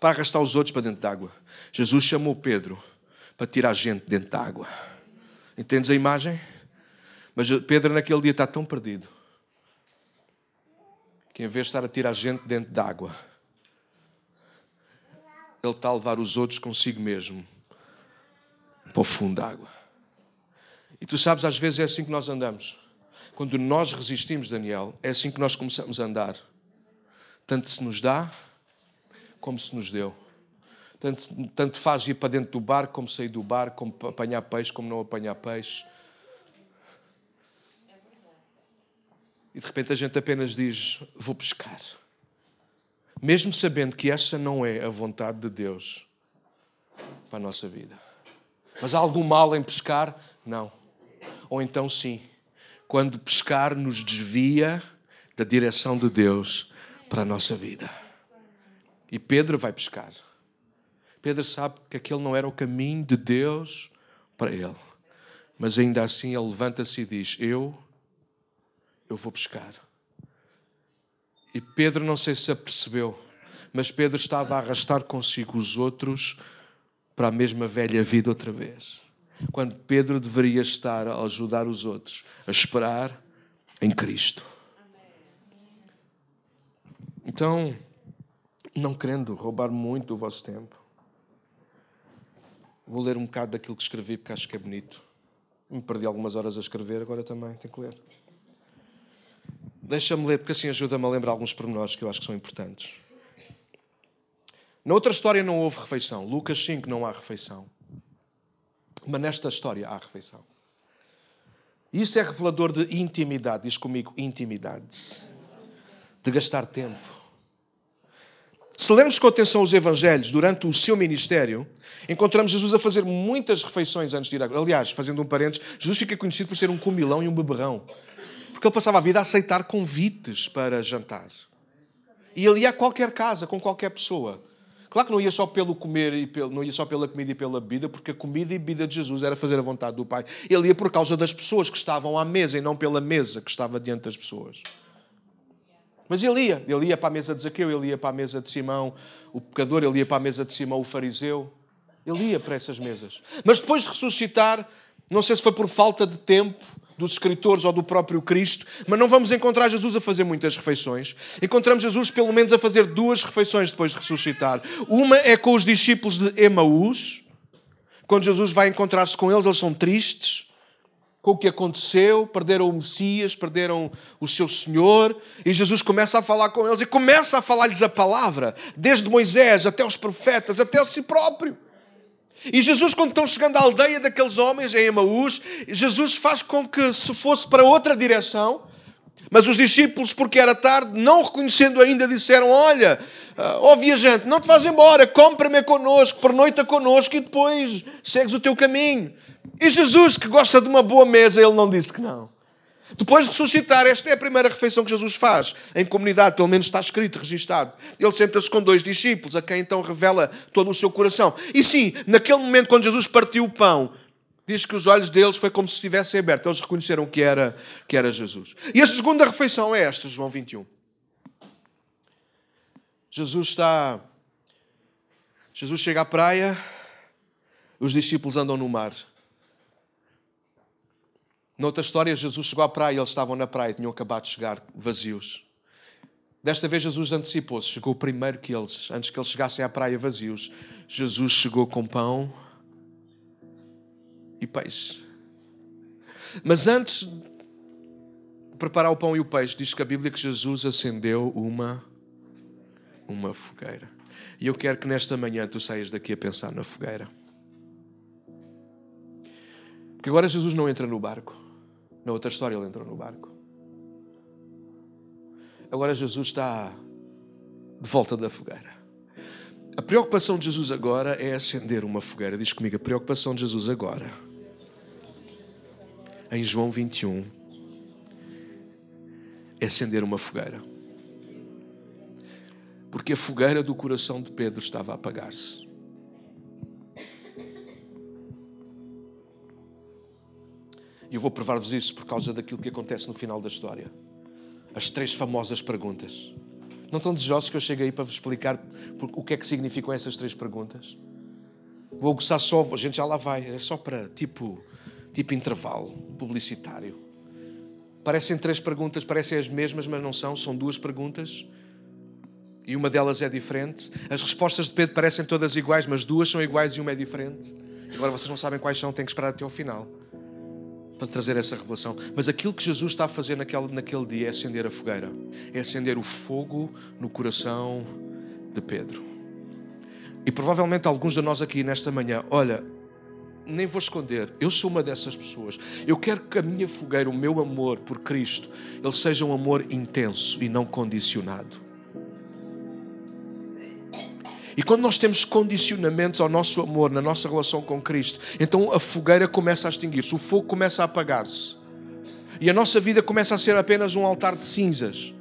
para arrastar os outros para dentro da água. Jesus chamou Pedro para tirar gente dentro da água. Entendes a imagem? Mas Pedro naquele dia está tão perdido que em vez de estar a tirar gente dentro da água, ele está a levar os outros consigo mesmo para o fundo da água. E tu sabes, às vezes é assim que nós andamos. Quando nós resistimos, Daniel, é assim que nós começamos a andar. Tanto se nos dá, como se nos deu. Tanto, tanto faz ir para dentro do barco, como sair do barco, como apanhar peixe, como não apanhar peixe. E de repente a gente apenas diz: Vou pescar. Mesmo sabendo que essa não é a vontade de Deus para a nossa vida. Mas há algum mal em pescar? Não. Ou então sim. Quando pescar nos desvia da direção de Deus para a nossa vida. E Pedro vai pescar. Pedro sabe que aquele não era o caminho de Deus para ele. Mas ainda assim ele levanta-se e diz: Eu, eu vou pescar. E Pedro não sei se apercebeu, mas Pedro estava a arrastar consigo os outros para a mesma velha vida outra vez. Quando Pedro deveria estar a ajudar os outros a esperar em Cristo. Então, não querendo roubar muito do vosso tempo, vou ler um bocado daquilo que escrevi porque acho que é bonito. Me perdi algumas horas a escrever, agora também tenho que ler. Deixa-me ler, porque assim ajuda-me a lembrar alguns pormenores que eu acho que são importantes. Na outra história não houve refeição. Lucas 5 não há refeição. Mas nesta história há refeição. Isso é revelador de intimidade. Diz comigo, intimidade. De gastar tempo se lermos com atenção os Evangelhos durante o seu ministério, encontramos Jesus a fazer muitas refeições antes de ir a... Aliás, fazendo um parênteses, Jesus fica conhecido por ser um comilão e um beberrão. Porque ele passava a vida a aceitar convites para jantar. E ele ia a qualquer casa, com qualquer pessoa. Claro que não ia só pelo comer e pelo, não ia só pela comida e pela bebida, porque a comida e bebida de Jesus era fazer a vontade do Pai. Ele ia por causa das pessoas que estavam à mesa e não pela mesa que estava diante das pessoas. Mas ele ia, ele ia para a mesa de Zaqueu, ele ia para a mesa de Simão, o pecador, ele ia para a mesa de Simão, o fariseu. Ele ia para essas mesas. Mas depois de ressuscitar, não sei se foi por falta de tempo dos escritores ou do próprio Cristo, mas não vamos encontrar Jesus a fazer muitas refeições. Encontramos Jesus pelo menos a fazer duas refeições depois de ressuscitar. Uma é com os discípulos de Emaús. Quando Jesus vai encontrar-se com eles, eles são tristes com o que aconteceu, perderam o Messias, perderam o seu Senhor, e Jesus começa a falar com eles e começa a falar-lhes a palavra, desde Moisés até os profetas, até o si próprio. E Jesus, quando estão chegando à aldeia daqueles homens em Emaús, Jesus faz com que se fosse para outra direção, mas os discípulos, porque era tarde, não reconhecendo ainda, disseram: Olha, ah, ó viajante, não te vás embora, compra-me connosco, pernoita connosco e depois segues o teu caminho. E Jesus, que gosta de uma boa mesa, ele não disse que não. Depois de ressuscitar, esta é a primeira refeição que Jesus faz em comunidade, pelo menos está escrito, registado. Ele senta-se com dois discípulos, a quem então revela todo o seu coração. E sim, naquele momento, quando Jesus partiu o pão, diz que os olhos deles foi como se estivessem abertos. Eles reconheceram que era, que era Jesus. E a segunda refeição é esta, João 21. Jesus está. Jesus chega à praia, os discípulos andam no mar. Noutra história, Jesus chegou à praia, eles estavam na praia, tinham acabado de chegar vazios. Desta vez, Jesus antecipou-se, chegou primeiro que eles, antes que eles chegassem à praia vazios. Jesus chegou com pão e peixe. Mas antes de preparar o pão e o peixe, diz que a Bíblia que Jesus acendeu uma, uma fogueira. E eu quero que nesta manhã tu saias daqui a pensar na fogueira. Porque agora Jesus não entra no barco. Na outra história, ele entrou no barco. Agora Jesus está de volta da fogueira. A preocupação de Jesus agora é acender uma fogueira. Diz comigo, a preocupação de Jesus agora, em João 21, é acender uma fogueira. Porque a fogueira do coração de Pedro estava a apagar-se. E eu vou provar-vos isso por causa daquilo que acontece no final da história. As três famosas perguntas. Não estão desejosos que eu chegue aí para vos explicar o que é que significam essas três perguntas? Vou gostar só, a gente já lá vai, é só para tipo, tipo intervalo publicitário. Parecem três perguntas, parecem as mesmas, mas não são, são duas perguntas. E uma delas é diferente. As respostas de Pedro parecem todas iguais, mas duas são iguais e uma é diferente. Agora vocês não sabem quais são, têm que esperar até ao final para trazer essa revelação. Mas aquilo que Jesus está a fazer naquele, naquele dia é acender a fogueira, é acender o fogo no coração de Pedro. E provavelmente alguns de nós aqui nesta manhã, olha, nem vou esconder, eu sou uma dessas pessoas. Eu quero que a minha fogueira, o meu amor por Cristo, ele seja um amor intenso e não condicionado. E quando nós temos condicionamentos ao nosso amor, na nossa relação com Cristo, então a fogueira começa a extinguir-se, o fogo começa a apagar-se. E a nossa vida começa a ser apenas um altar de cinzas.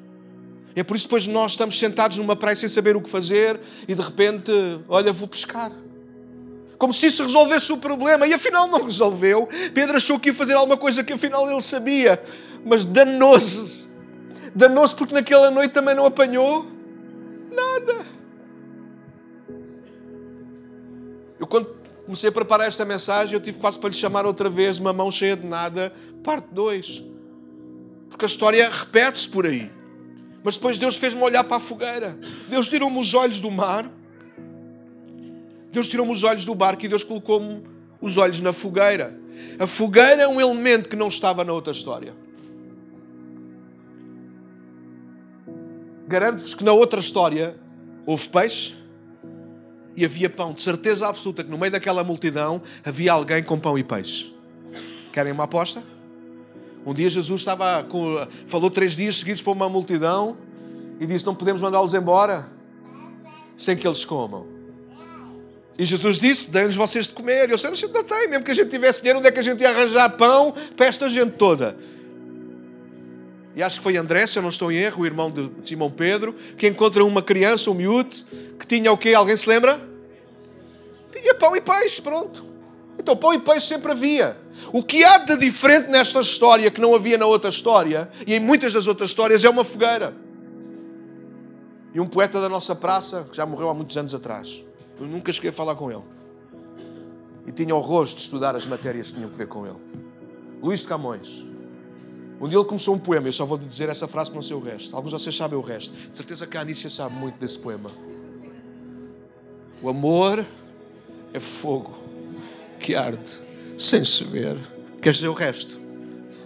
É por isso que depois nós estamos sentados numa praia sem saber o que fazer e de repente, olha, vou pescar. Como se isso resolvesse o problema e afinal não resolveu. Pedro achou que ia fazer alguma coisa que afinal ele sabia, mas danou-se. Danou-se porque naquela noite também não apanhou nada. Eu, quando comecei a preparar esta mensagem, eu tive quase para lhe chamar outra vez uma mão cheia de nada, parte 2. Porque a história repete-se por aí. Mas depois Deus fez-me olhar para a fogueira. Deus tirou-me os olhos do mar. Deus tirou-me os olhos do barco e Deus colocou-me os olhos na fogueira. A fogueira é um elemento que não estava na outra história. Garanto-vos que na outra história houve peixe, e havia pão. De certeza absoluta que no meio daquela multidão havia alguém com pão e peixe. Querem uma aposta? Um dia Jesus estava com, falou três dias seguidos para uma multidão e disse: Não podemos mandá-los embora sem que eles comam. E Jesus disse: Deem-nos vocês de comer. E eu disse: A não tem, mesmo que a gente tivesse dinheiro, onde é que a gente ia arranjar pão para esta gente toda? E acho que foi André, se eu não estou em erro, o irmão de Simão Pedro, que encontra uma criança, um miúdo, que tinha o quê? Alguém se lembra? Tinha pão e peixe, pronto. Então pão e peixe sempre havia. O que há de diferente nesta história que não havia na outra história, e em muitas das outras histórias, é uma fogueira. E um poeta da nossa praça, que já morreu há muitos anos atrás, eu nunca cheguei a falar com ele. E tinha o rosto de estudar as matérias que tinham a ver com ele. Luís de Camões. Um dia ele começou um poema, eu só vou dizer essa frase para não sei o resto. Alguns de vocês sabem o resto. De certeza que a Anícia sabe muito desse poema. O amor é fogo que arde sem se ver. Queres dizer o resto?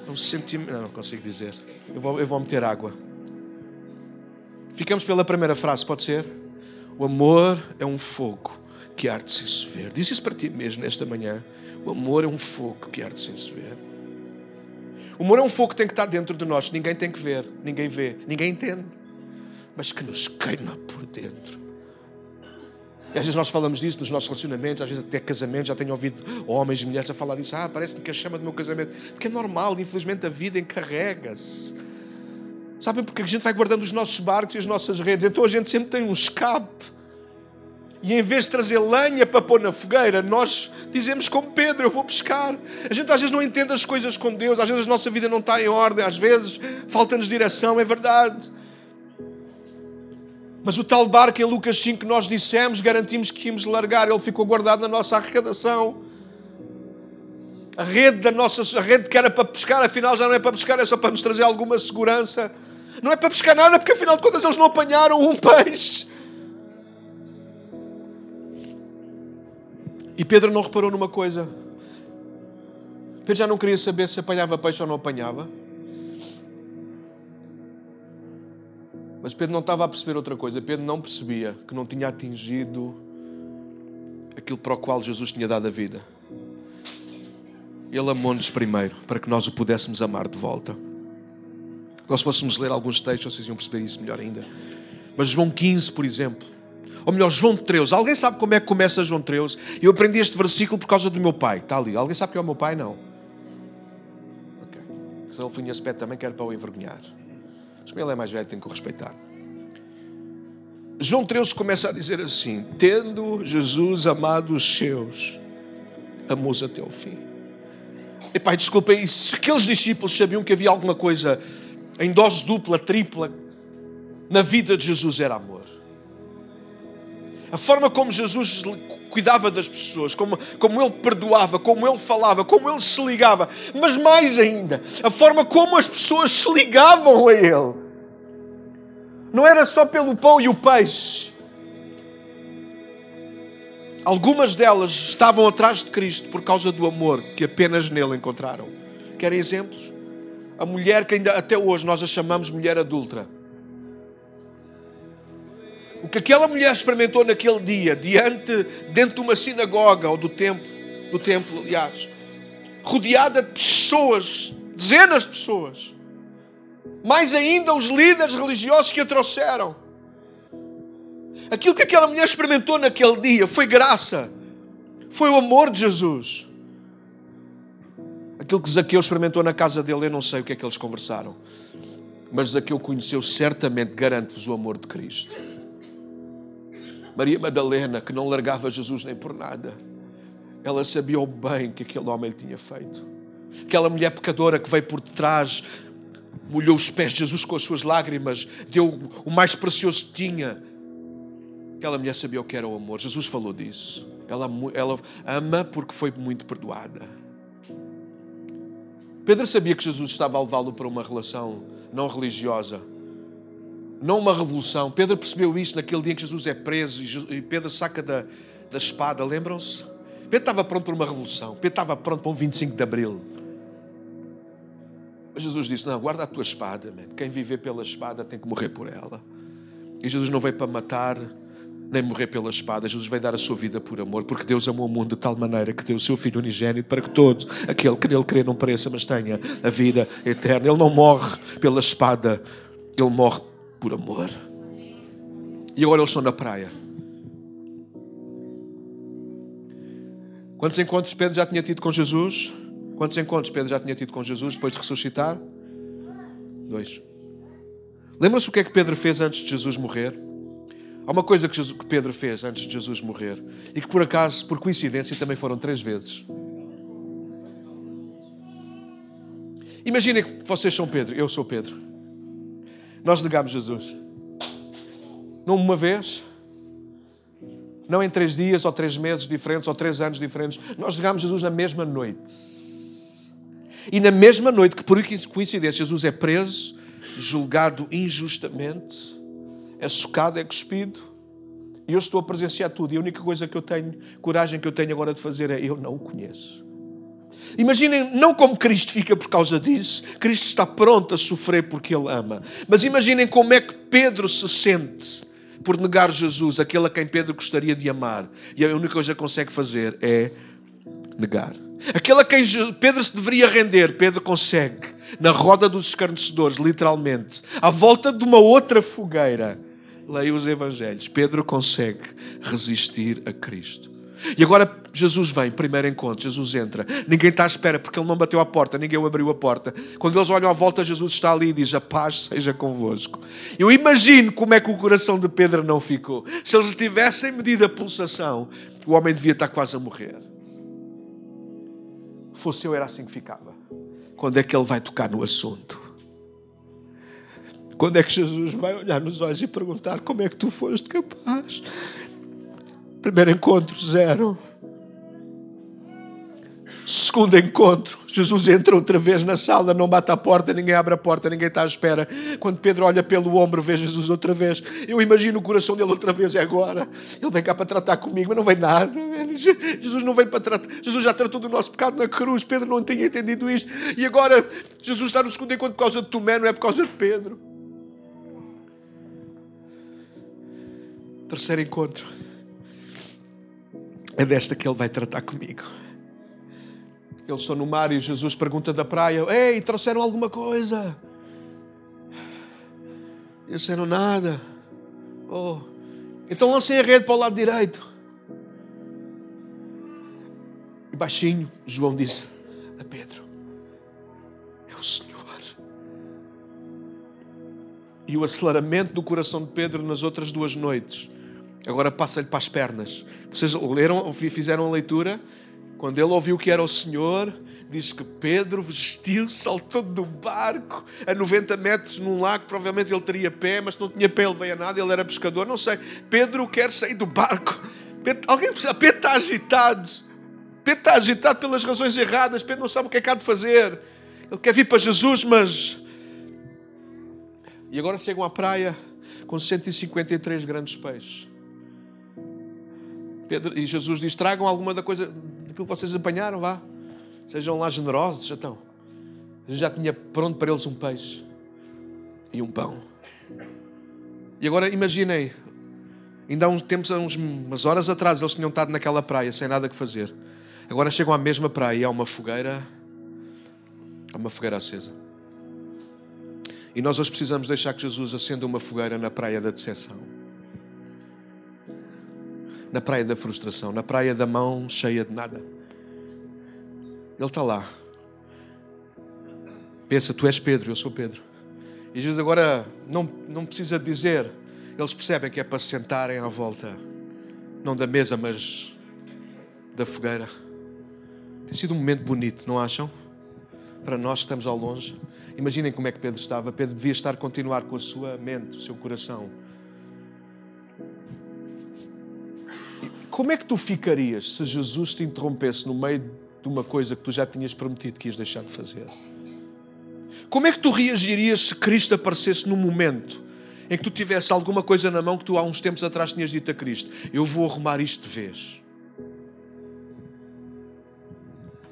É um sentimento. Não, não consigo dizer. Eu vou, eu vou meter água. Ficamos pela primeira frase, pode ser? O amor é um fogo que arde sem se ver. Diz isso para ti mesmo nesta manhã. O amor é um fogo que arde sem se ver. O amor é um fogo que tem que estar dentro de nós, ninguém tem que ver, ninguém vê, ninguém entende, mas que nos queima por dentro. E às vezes nós falamos disso nos nossos relacionamentos, às vezes até casamentos, já tenho ouvido homens e mulheres a falar disso. Ah, parece-me que a chama do meu casamento. Porque é normal, infelizmente a vida encarrega-se. Sabem porque a gente vai guardando os nossos barcos e as nossas redes, então a gente sempre tem um escape. E em vez de trazer lenha para pôr na fogueira, nós dizemos como Pedro, eu vou pescar. A gente às vezes não entende as coisas com Deus, às vezes a nossa vida não está em ordem, às vezes falta-nos direção, é verdade. Mas o tal barco em Lucas 5 que nós dissemos, garantimos que íamos largar, ele ficou guardado na nossa arrecadação. A rede da nossa a rede que era para pescar, afinal já não é para pescar, é só para nos trazer alguma segurança. Não é para pescar nada, porque afinal de contas eles não apanharam um peixe. E Pedro não reparou numa coisa. Pedro já não queria saber se apanhava peixe ou não apanhava. Mas Pedro não estava a perceber outra coisa. Pedro não percebia que não tinha atingido aquilo para o qual Jesus tinha dado a vida. Ele amou-nos primeiro, para que nós o pudéssemos amar de volta. Nós fôssemos ler alguns textos, vocês iam perceber isso melhor ainda. Mas João 15, por exemplo, ou melhor, João 13. Alguém sabe como é que começa João 13? Eu aprendi este versículo por causa do meu pai. Está ali. Alguém sabe que é o meu pai? Não. Ok. Se ele foi aspecto também, quero para o envergonhar. Ele é mais velho, tenho que o respeitar. João 13 começa a dizer assim: Tendo Jesus amado os seus, amou-os até o fim. E pai, desculpa, e se aqueles discípulos sabiam que havia alguma coisa em dose dupla, tripla, na vida de Jesus era amor a forma como Jesus cuidava das pessoas, como, como ele perdoava, como ele falava, como ele se ligava, mas mais ainda, a forma como as pessoas se ligavam a ele. Não era só pelo pão e o peixe. Algumas delas estavam atrás de Cristo por causa do amor que apenas nele encontraram. Querem exemplos? A mulher que ainda até hoje nós a chamamos mulher adulta O que aquela mulher experimentou naquele dia, diante, dentro de uma sinagoga ou do templo, do templo, aliás, rodeada de pessoas, dezenas de pessoas, mais ainda os líderes religiosos que a trouxeram. Aquilo que aquela mulher experimentou naquele dia foi graça, foi o amor de Jesus. Aquilo que Zaqueu experimentou na casa dele, eu não sei o que é que eles conversaram, mas Zaqueu conheceu certamente, garante-vos, o amor de Cristo. Maria Madalena, que não largava Jesus nem por nada, ela sabia o bem que aquele homem lhe tinha feito. Aquela mulher pecadora que veio por detrás, molhou os pés de Jesus com as suas lágrimas, deu o mais precioso que tinha. Aquela mulher sabia o que era o amor. Jesus falou disso. Ela, ela ama porque foi muito perdoada. Pedro sabia que Jesus estava a levá-lo para uma relação não religiosa, não uma revolução. Pedro percebeu isso naquele dia em que Jesus é preso e Pedro saca da, da espada, lembram-se? Pedro estava pronto para uma revolução, Pedro estava pronto para um 25 de Abril. Mas Jesus disse: Não, guarda a tua espada, man. quem viver pela espada tem que morrer por ela. E Jesus não veio para matar, nem morrer pela espada. Jesus veio dar a sua vida por amor, porque Deus amou o mundo de tal maneira que deu o seu Filho unigênito para que todo aquele que nele crê não pareça, mas tenha a vida eterna. Ele não morre pela espada, ele morre por amor. E agora eles estão na praia. Quantos encontros Pedro já tinha tido com Jesus? Quantos encontros Pedro já tinha tido com Jesus depois de ressuscitar? Dois. Lembra-se o que é que Pedro fez antes de Jesus morrer? Há uma coisa que, Jesus, que Pedro fez antes de Jesus morrer e que por acaso, por coincidência, também foram três vezes. Imaginem que vocês são Pedro, eu sou Pedro. Nós negamos Jesus. Não uma vez, não em três dias, ou três meses diferentes, ou três anos diferentes. Nós negamos Jesus na mesma noite. E na mesma noite que, por coincidência, Jesus é preso, julgado injustamente, é socado, é cuspido, e eu estou a presenciar tudo. E a única coisa que eu tenho, coragem que eu tenho agora de fazer é: eu não o conheço. Imaginem, não como Cristo fica por causa disso, Cristo está pronto a sofrer porque Ele ama, mas imaginem como é que Pedro se sente por negar Jesus, aquele a quem Pedro gostaria de amar, e a única coisa que consegue fazer é negar. Aquele a quem Pedro se deveria render, Pedro consegue, na roda dos escarnecedores, literalmente, à volta de uma outra fogueira. Leia os Evangelhos. Pedro consegue resistir a Cristo. E agora Jesus vem, primeiro encontro, Jesus entra. Ninguém está à espera porque ele não bateu à porta, ninguém abriu a porta. Quando eles olham à volta, Jesus está ali e diz: A paz seja convosco. Eu imagino como é que o coração de Pedro não ficou. Se eles tivessem medido a pulsação, o homem devia estar quase a morrer. Fosse eu, era assim que ficava. Quando é que ele vai tocar no assunto? Quando é que Jesus vai olhar nos olhos e perguntar como é que tu foste capaz? Primeiro encontro, zero. Segundo encontro, Jesus entra outra vez na sala, não bate a porta, ninguém abre a porta, ninguém está à espera. Quando Pedro olha pelo ombro, vê Jesus outra vez. Eu imagino o coração dele outra vez, é agora. Ele vem cá para tratar comigo, mas não vem nada. Jesus não vem para tratar. Jesus já tratou do nosso pecado na cruz. Pedro não tinha entendido isto. E agora Jesus está no segundo encontro por causa de Tomé, não é por causa de Pedro. Terceiro encontro. É desta que ele vai tratar comigo. Eles estão no mar e Jesus pergunta da praia: Ei, trouxeram alguma coisa? Eles disseram nada. Oh, então lancem a rede para o lado direito. E baixinho, João disse a Pedro: É o Senhor. E o aceleramento do coração de Pedro nas outras duas noites agora passa-lhe para as pernas. Vocês leram, fizeram a leitura? Quando ele ouviu que era o Senhor, diz que Pedro vestiu, saltou do barco a 90 metros num lago. Provavelmente ele teria pé, mas não tinha pé, ele veio a nada, ele era pescador. Não sei. Pedro quer sair do barco. Pedro, alguém precisa. Pedro está agitado. Pedro está agitado pelas razões erradas. Pedro não sabe o que é que há de fazer. Ele quer vir para Jesus, mas. E agora chegam à praia com 153 grandes peixes. Pedro, e Jesus diz: tragam alguma da coisa daquilo que vocês apanharam, vá. Sejam lá generosos, então. Já tinha pronto para eles um peixe e um pão. E agora imaginei Ainda há uns tempos, há uns, umas horas atrás, eles tinham estado naquela praia sem nada que fazer. Agora chegam à mesma praia e há uma fogueira, há uma fogueira acesa. E nós hoje precisamos deixar que Jesus acenda uma fogueira na praia da decepção, na praia da frustração, na praia da mão cheia de nada. Ele está lá. Pensa, tu és Pedro, eu sou Pedro. E Jesus agora não, não precisa dizer, eles percebem que é para se sentarem à volta, não da mesa, mas da fogueira. Tem sido um momento bonito, não acham? Para nós que estamos ao longe. Imaginem como é que Pedro estava. Pedro devia estar a continuar com a sua mente, o seu coração. Como é que tu ficarias se Jesus te interrompesse no meio de uma coisa que tu já tinhas prometido que ias deixar de fazer? Como é que tu reagirias se Cristo aparecesse num momento em que tu tivesse alguma coisa na mão que tu há uns tempos atrás tinhas dito a Cristo? Eu vou arrumar isto de vez.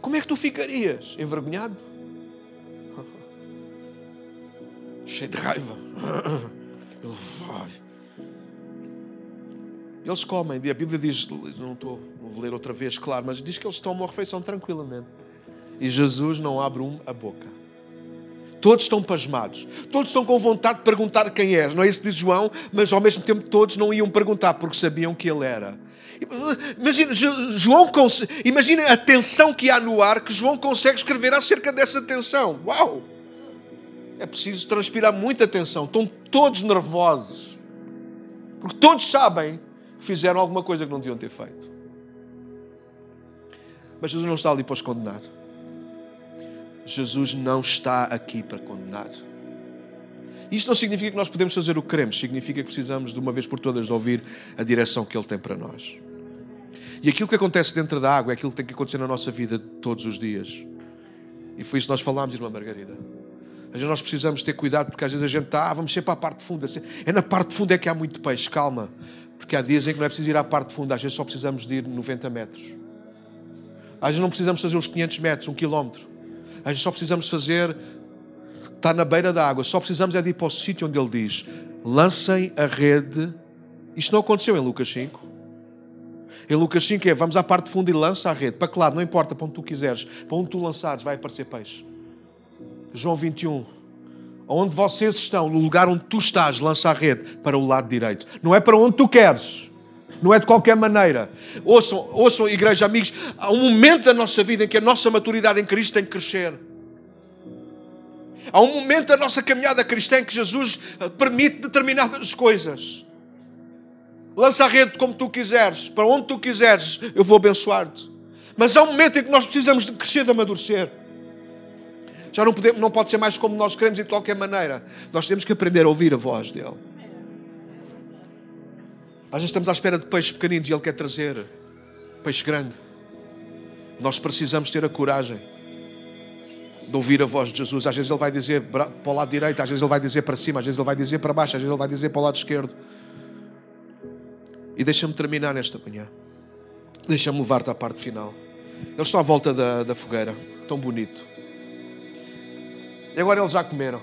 Como é que tu ficarias? Envergonhado? Cheio de raiva. Ele vai. Eles comem, a Bíblia diz, não estou, não vou ler outra vez, claro, mas diz que eles tomam a refeição tranquilamente. E Jesus não abre um a boca. Todos estão pasmados. Todos estão com vontade de perguntar quem és. Não é isso que diz João, mas ao mesmo tempo todos não iam perguntar porque sabiam que ele era. Imagina, João, imagina a tensão que há no ar que João consegue escrever acerca dessa tensão. Uau! É preciso transpirar muita tensão. Estão todos nervosos. Porque todos sabem fizeram alguma coisa que não deviam ter feito. Mas Jesus não está ali para os condenar. Jesus não está aqui para condenar. Isso não significa que nós podemos fazer o que queremos, significa que precisamos de uma vez por todas de ouvir a direção que Ele tem para nós. E aquilo que acontece dentro da água é aquilo que tem que acontecer na nossa vida todos os dias. E foi isso que nós falámos, irmã Margarida. Às vezes nós precisamos ter cuidado porque às vezes a gente está, ah, vamos sempre para a parte funda. É na parte funda é que há muito peixe, calma. Porque há dias em que não é preciso ir à parte funda, às vezes só precisamos de ir 90 metros. Às vezes não precisamos fazer os 500 metros, um quilómetro. Às vezes só precisamos fazer, está na beira da água, só precisamos é de ir para o sítio onde ele diz: lancem a rede. Isto não aconteceu em Lucas 5. Em Lucas 5 é, vamos à parte funda e lança a rede. Para que lado? Não importa, para onde tu quiseres. Para onde tu lançares vai aparecer peixe. João 21. Onde vocês estão, no lugar onde tu estás, lança a rede para o lado direito. Não é para onde tu queres. Não é de qualquer maneira. Ouçam, ouçam, igreja, amigos, há um momento da nossa vida em que a nossa maturidade em Cristo tem que crescer. Há um momento da nossa caminhada cristã em que Jesus eh, permite determinadas coisas. Lança a rede como tu quiseres, para onde tu quiseres, eu vou abençoar-te. Mas há um momento em que nós precisamos de crescer, de amadurecer. Já não, podemos, não pode ser mais como nós queremos e de qualquer maneira. Nós temos que aprender a ouvir a voz dele. Às vezes estamos à espera de peixes pequeninos e ele quer trazer peixe grande. Nós precisamos ter a coragem de ouvir a voz de Jesus. Às vezes ele vai dizer para o lado direito, às vezes ele vai dizer para cima, às vezes ele vai dizer para baixo, às vezes ele vai dizer para o lado esquerdo. E deixa-me terminar nesta manhã. Deixa-me levar-te à parte final. Eles estão à volta da, da fogueira, tão bonito. E agora eles já comeram.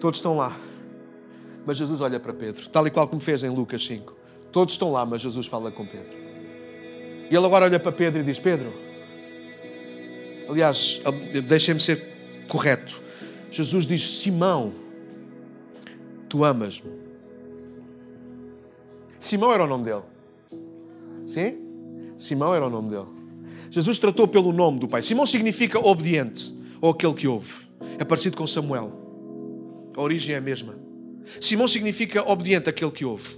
Todos estão lá. Mas Jesus olha para Pedro, tal e qual como fez em Lucas 5. Todos estão lá, mas Jesus fala com Pedro. E ele agora olha para Pedro e diz: Pedro, aliás, deixem-me ser correto. Jesus diz: Simão, tu amas-me. Simão era o nome dele. Sim? Simão era o nome dele. Jesus tratou pelo nome do Pai. Simão significa obediente ou aquele que ouve. É parecido com Samuel. A origem é a mesma. Simão significa obediente, aquele que ouve.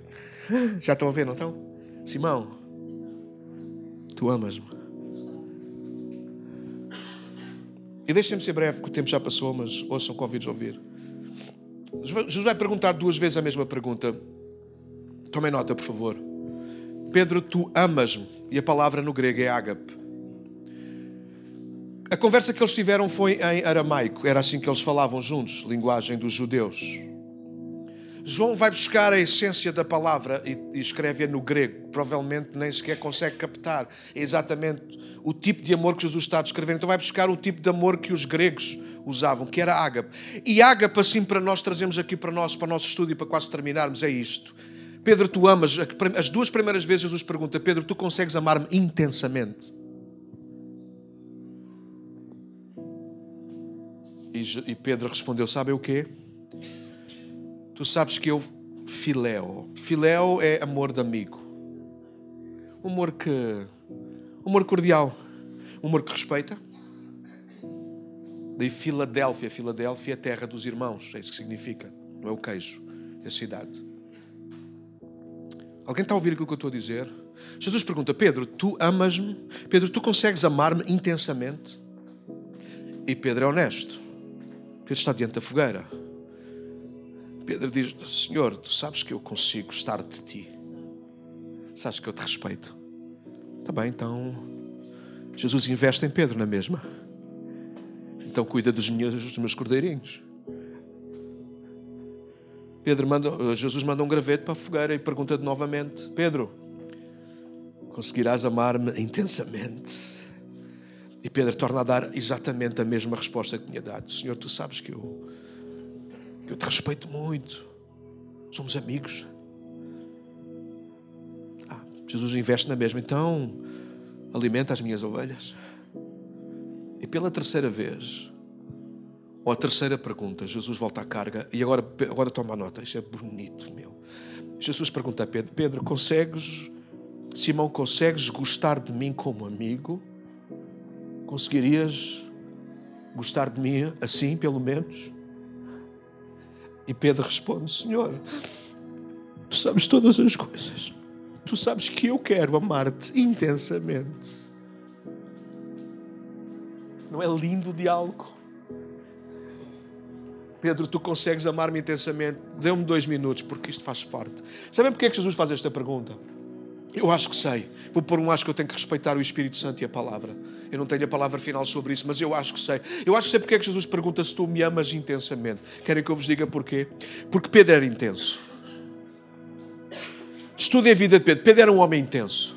Já estão a ver, não estão? Simão, tu amas-me. E deixem-me ser breve, porque o tempo já passou, mas ouçam, convido a ouvir. Jesus vai perguntar duas vezes a mesma pergunta. Tomem nota, por favor. Pedro, tu amas-me. E a palavra no grego é ágape. A conversa que eles tiveram foi em aramaico, era assim que eles falavam juntos, linguagem dos judeus. João vai buscar a essência da palavra e, escreve-a no grego, provavelmente nem sequer consegue captar exatamente o tipo de amor que Jesus está a descrever. Então vai buscar o tipo de amor que os gregos usavam, que era ágape. E ágape, assim, para nós trazemos aqui para nós, para o nosso estudo e para quase terminarmos, é isto. Pedro, tu amas. As duas primeiras vezes Jesus pergunta: Pedro, tu consegues amar-me intensamente? E Pedro respondeu: Sabe o quê? Tu sabes que eu filéu. Filéu é amor de amigo. Amor que. Amor cordial. Amor que respeita. Daí Filadélfia. Filadélfia é terra dos irmãos. É isso que significa. Não é o queijo. É a cidade. Alguém está a ouvir aquilo que eu estou a dizer? Jesus pergunta: Pedro, tu amas-me? Pedro, tu consegues amar-me intensamente? E Pedro é honesto. Pedro está diante da fogueira. Pedro diz: Senhor, tu sabes que eu consigo gostar de ti. Sabes que eu te respeito. Está bem, então. Jesus investe em Pedro na mesma. Então cuida dos meus, dos meus cordeirinhos. Pedro manda, Jesus manda um gravete para a fogueira e pergunta-te novamente: Pedro, conseguirás amar-me intensamente? E Pedro torna a dar exatamente a mesma resposta que tinha dado: Senhor, tu sabes que eu eu te respeito muito. Somos amigos. Ah, Jesus investe na mesma. Então, alimenta as minhas ovelhas. E pela terceira vez, ou a terceira pergunta, Jesus volta à carga. E agora, agora toma nota. Isto é bonito, meu. Jesus pergunta a Pedro: Pedro, consegues, Simão, consegues gostar de mim como amigo? Conseguirias gostar de mim assim, pelo menos? E Pedro responde: Senhor, tu sabes todas as coisas. Tu sabes que eu quero amar-te intensamente. Não é lindo o diálogo? Pedro, tu consegues amar-me intensamente? Dê-me dois minutos, porque isto faz parte. Sabem porque é que Jesus faz esta pergunta? Eu acho que sei. Vou pôr um acho que eu tenho que respeitar o Espírito Santo e a palavra. Eu não tenho a palavra final sobre isso, mas eu acho que sei. Eu acho que sei porque é que Jesus pergunta se tu me amas intensamente. Querem que eu vos diga porquê? Porque Pedro era intenso. Estudem a vida de Pedro. Pedro era um homem intenso.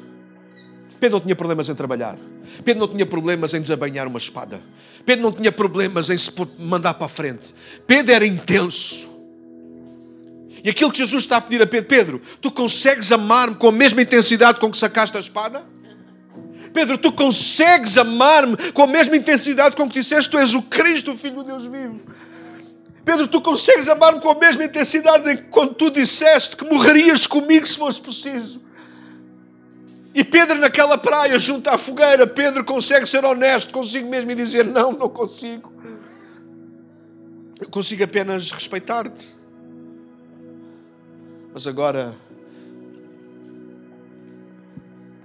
Pedro não tinha problemas em trabalhar. Pedro não tinha problemas em desabanhar uma espada. Pedro não tinha problemas em se mandar para a frente. Pedro era intenso. E aquilo que Jesus está a pedir a Pedro, Pedro, tu consegues amar-me com a mesma intensidade com que sacaste a espada? Pedro, tu consegues amar-me com a mesma intensidade com que disseste tu és o Cristo, o Filho de Deus vivo? Pedro, tu consegues amar-me com a mesma intensidade quando tu disseste que morrerias comigo se fosse preciso? E Pedro, naquela praia, junto à fogueira, Pedro consegue ser honesto consigo mesmo e dizer: Não, não consigo. Eu consigo apenas respeitar-te. Mas agora,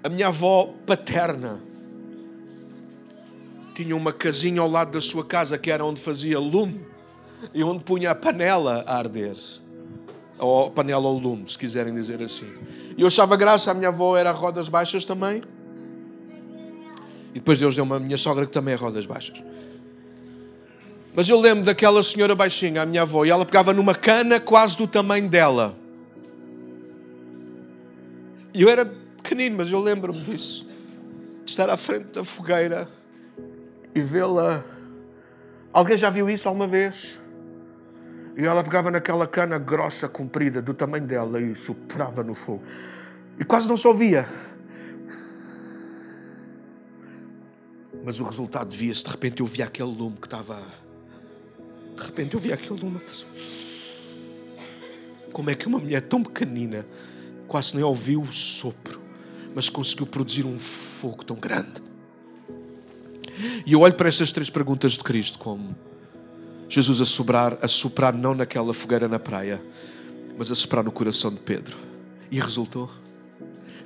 a minha avó paterna tinha uma casinha ao lado da sua casa que era onde fazia lume e onde punha a panela a arder. Ou panela ao lume, se quiserem dizer assim. E eu achava graça, a minha avó era a rodas baixas também. E depois Deus deu uma minha sogra que também é rodas baixas. Mas eu lembro daquela senhora baixinha, a minha avó, e ela pegava numa cana quase do tamanho dela. E eu era pequenino, mas eu lembro-me disso. De estar à frente da fogueira e vê-la. Alguém já viu isso alguma vez? E ela pegava naquela cana grossa, comprida, do tamanho dela, e soprava no fogo. E quase não se ouvia. Mas o resultado via-se. De repente eu via aquele lume que estava. De repente eu via aquele lume. Como é que uma mulher tão pequenina quase nem ouviu o sopro, mas conseguiu produzir um fogo tão grande. E eu olho para estas três perguntas de Cristo como Jesus a soprar, a soprar não naquela fogueira na praia, mas a soprar no coração de Pedro. E resultou.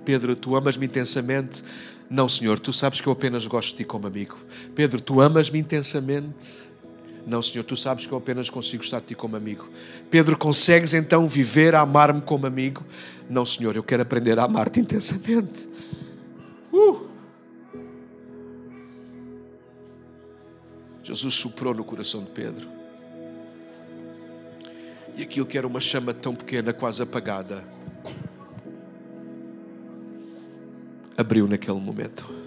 Pedro, tu amas-me intensamente? Não, Senhor, tu sabes que eu apenas gosto de ti como amigo. Pedro, tu amas-me intensamente? Não, Senhor, tu sabes que eu apenas consigo estar de ti como amigo. Pedro, consegues então viver a amar-me como amigo? Não, Senhor, eu quero aprender a amar-te intensamente. Uh! Jesus soprou no coração de Pedro. E aquilo que era uma chama tão pequena, quase apagada, abriu naquele momento.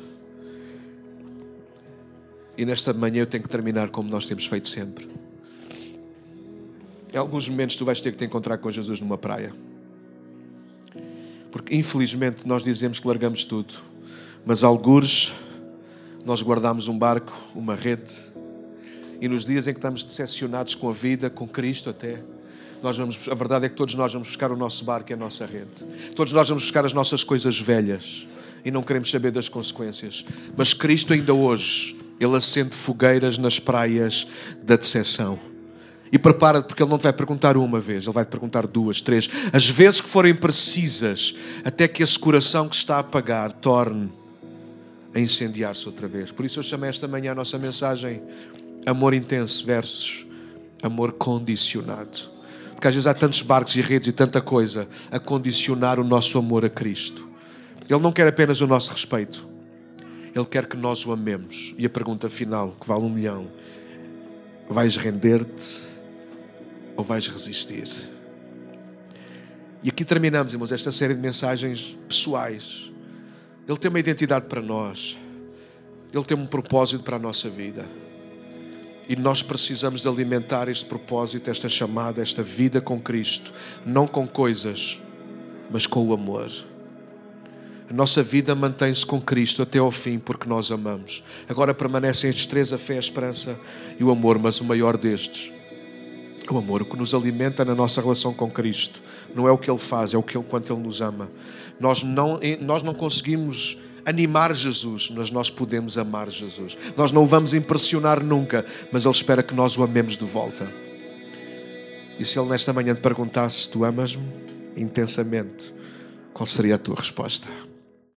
E nesta manhã eu tenho que terminar como nós temos feito sempre. Em alguns momentos tu vais ter que te encontrar com Jesus numa praia. Porque infelizmente nós dizemos que largamos tudo, mas algures nós guardamos um barco, uma rede, e nos dias em que estamos decepcionados com a vida, com Cristo até, nós vamos, a verdade é que todos nós vamos buscar o nosso barco e a nossa rede. Todos nós vamos buscar as nossas coisas velhas e não queremos saber das consequências. Mas Cristo ainda hoje, Ele acende fogueiras nas praias da decepção. E prepara-te, porque Ele não te vai perguntar uma vez, Ele vai te perguntar duas, três, as vezes que forem precisas, até que esse coração que está a apagar torne a incendiar-se outra vez. Por isso eu chamei esta manhã a nossa mensagem Amor Intenso versus Amor Condicionado. Porque às vezes há tantos barcos e redes e tanta coisa a condicionar o nosso amor a Cristo. Ele não quer apenas o nosso respeito, Ele quer que nós o amemos. E a pergunta final, que vale um milhão: vais render-te ou vais resistir? E aqui terminamos, irmãos, esta série de mensagens pessoais. Ele tem uma identidade para nós, Ele tem um propósito para a nossa vida. E nós precisamos de alimentar este propósito, esta chamada, esta vida com Cristo, não com coisas, mas com o amor. A nossa vida mantém-se com Cristo até ao fim, porque nós amamos. Agora permanecem estes três: a fé, a esperança e o amor, mas o maior destes, o amor, o que nos alimenta na nossa relação com Cristo, não é o que Ele faz, é o que Ele, quanto Ele nos ama. Nós não, nós não conseguimos animar Jesus, mas nós podemos amar Jesus. Nós não o vamos impressionar nunca, mas Ele espera que nós o amemos de volta. E se Ele nesta manhã te perguntasse: Tu amas-me intensamente? Qual seria a tua resposta?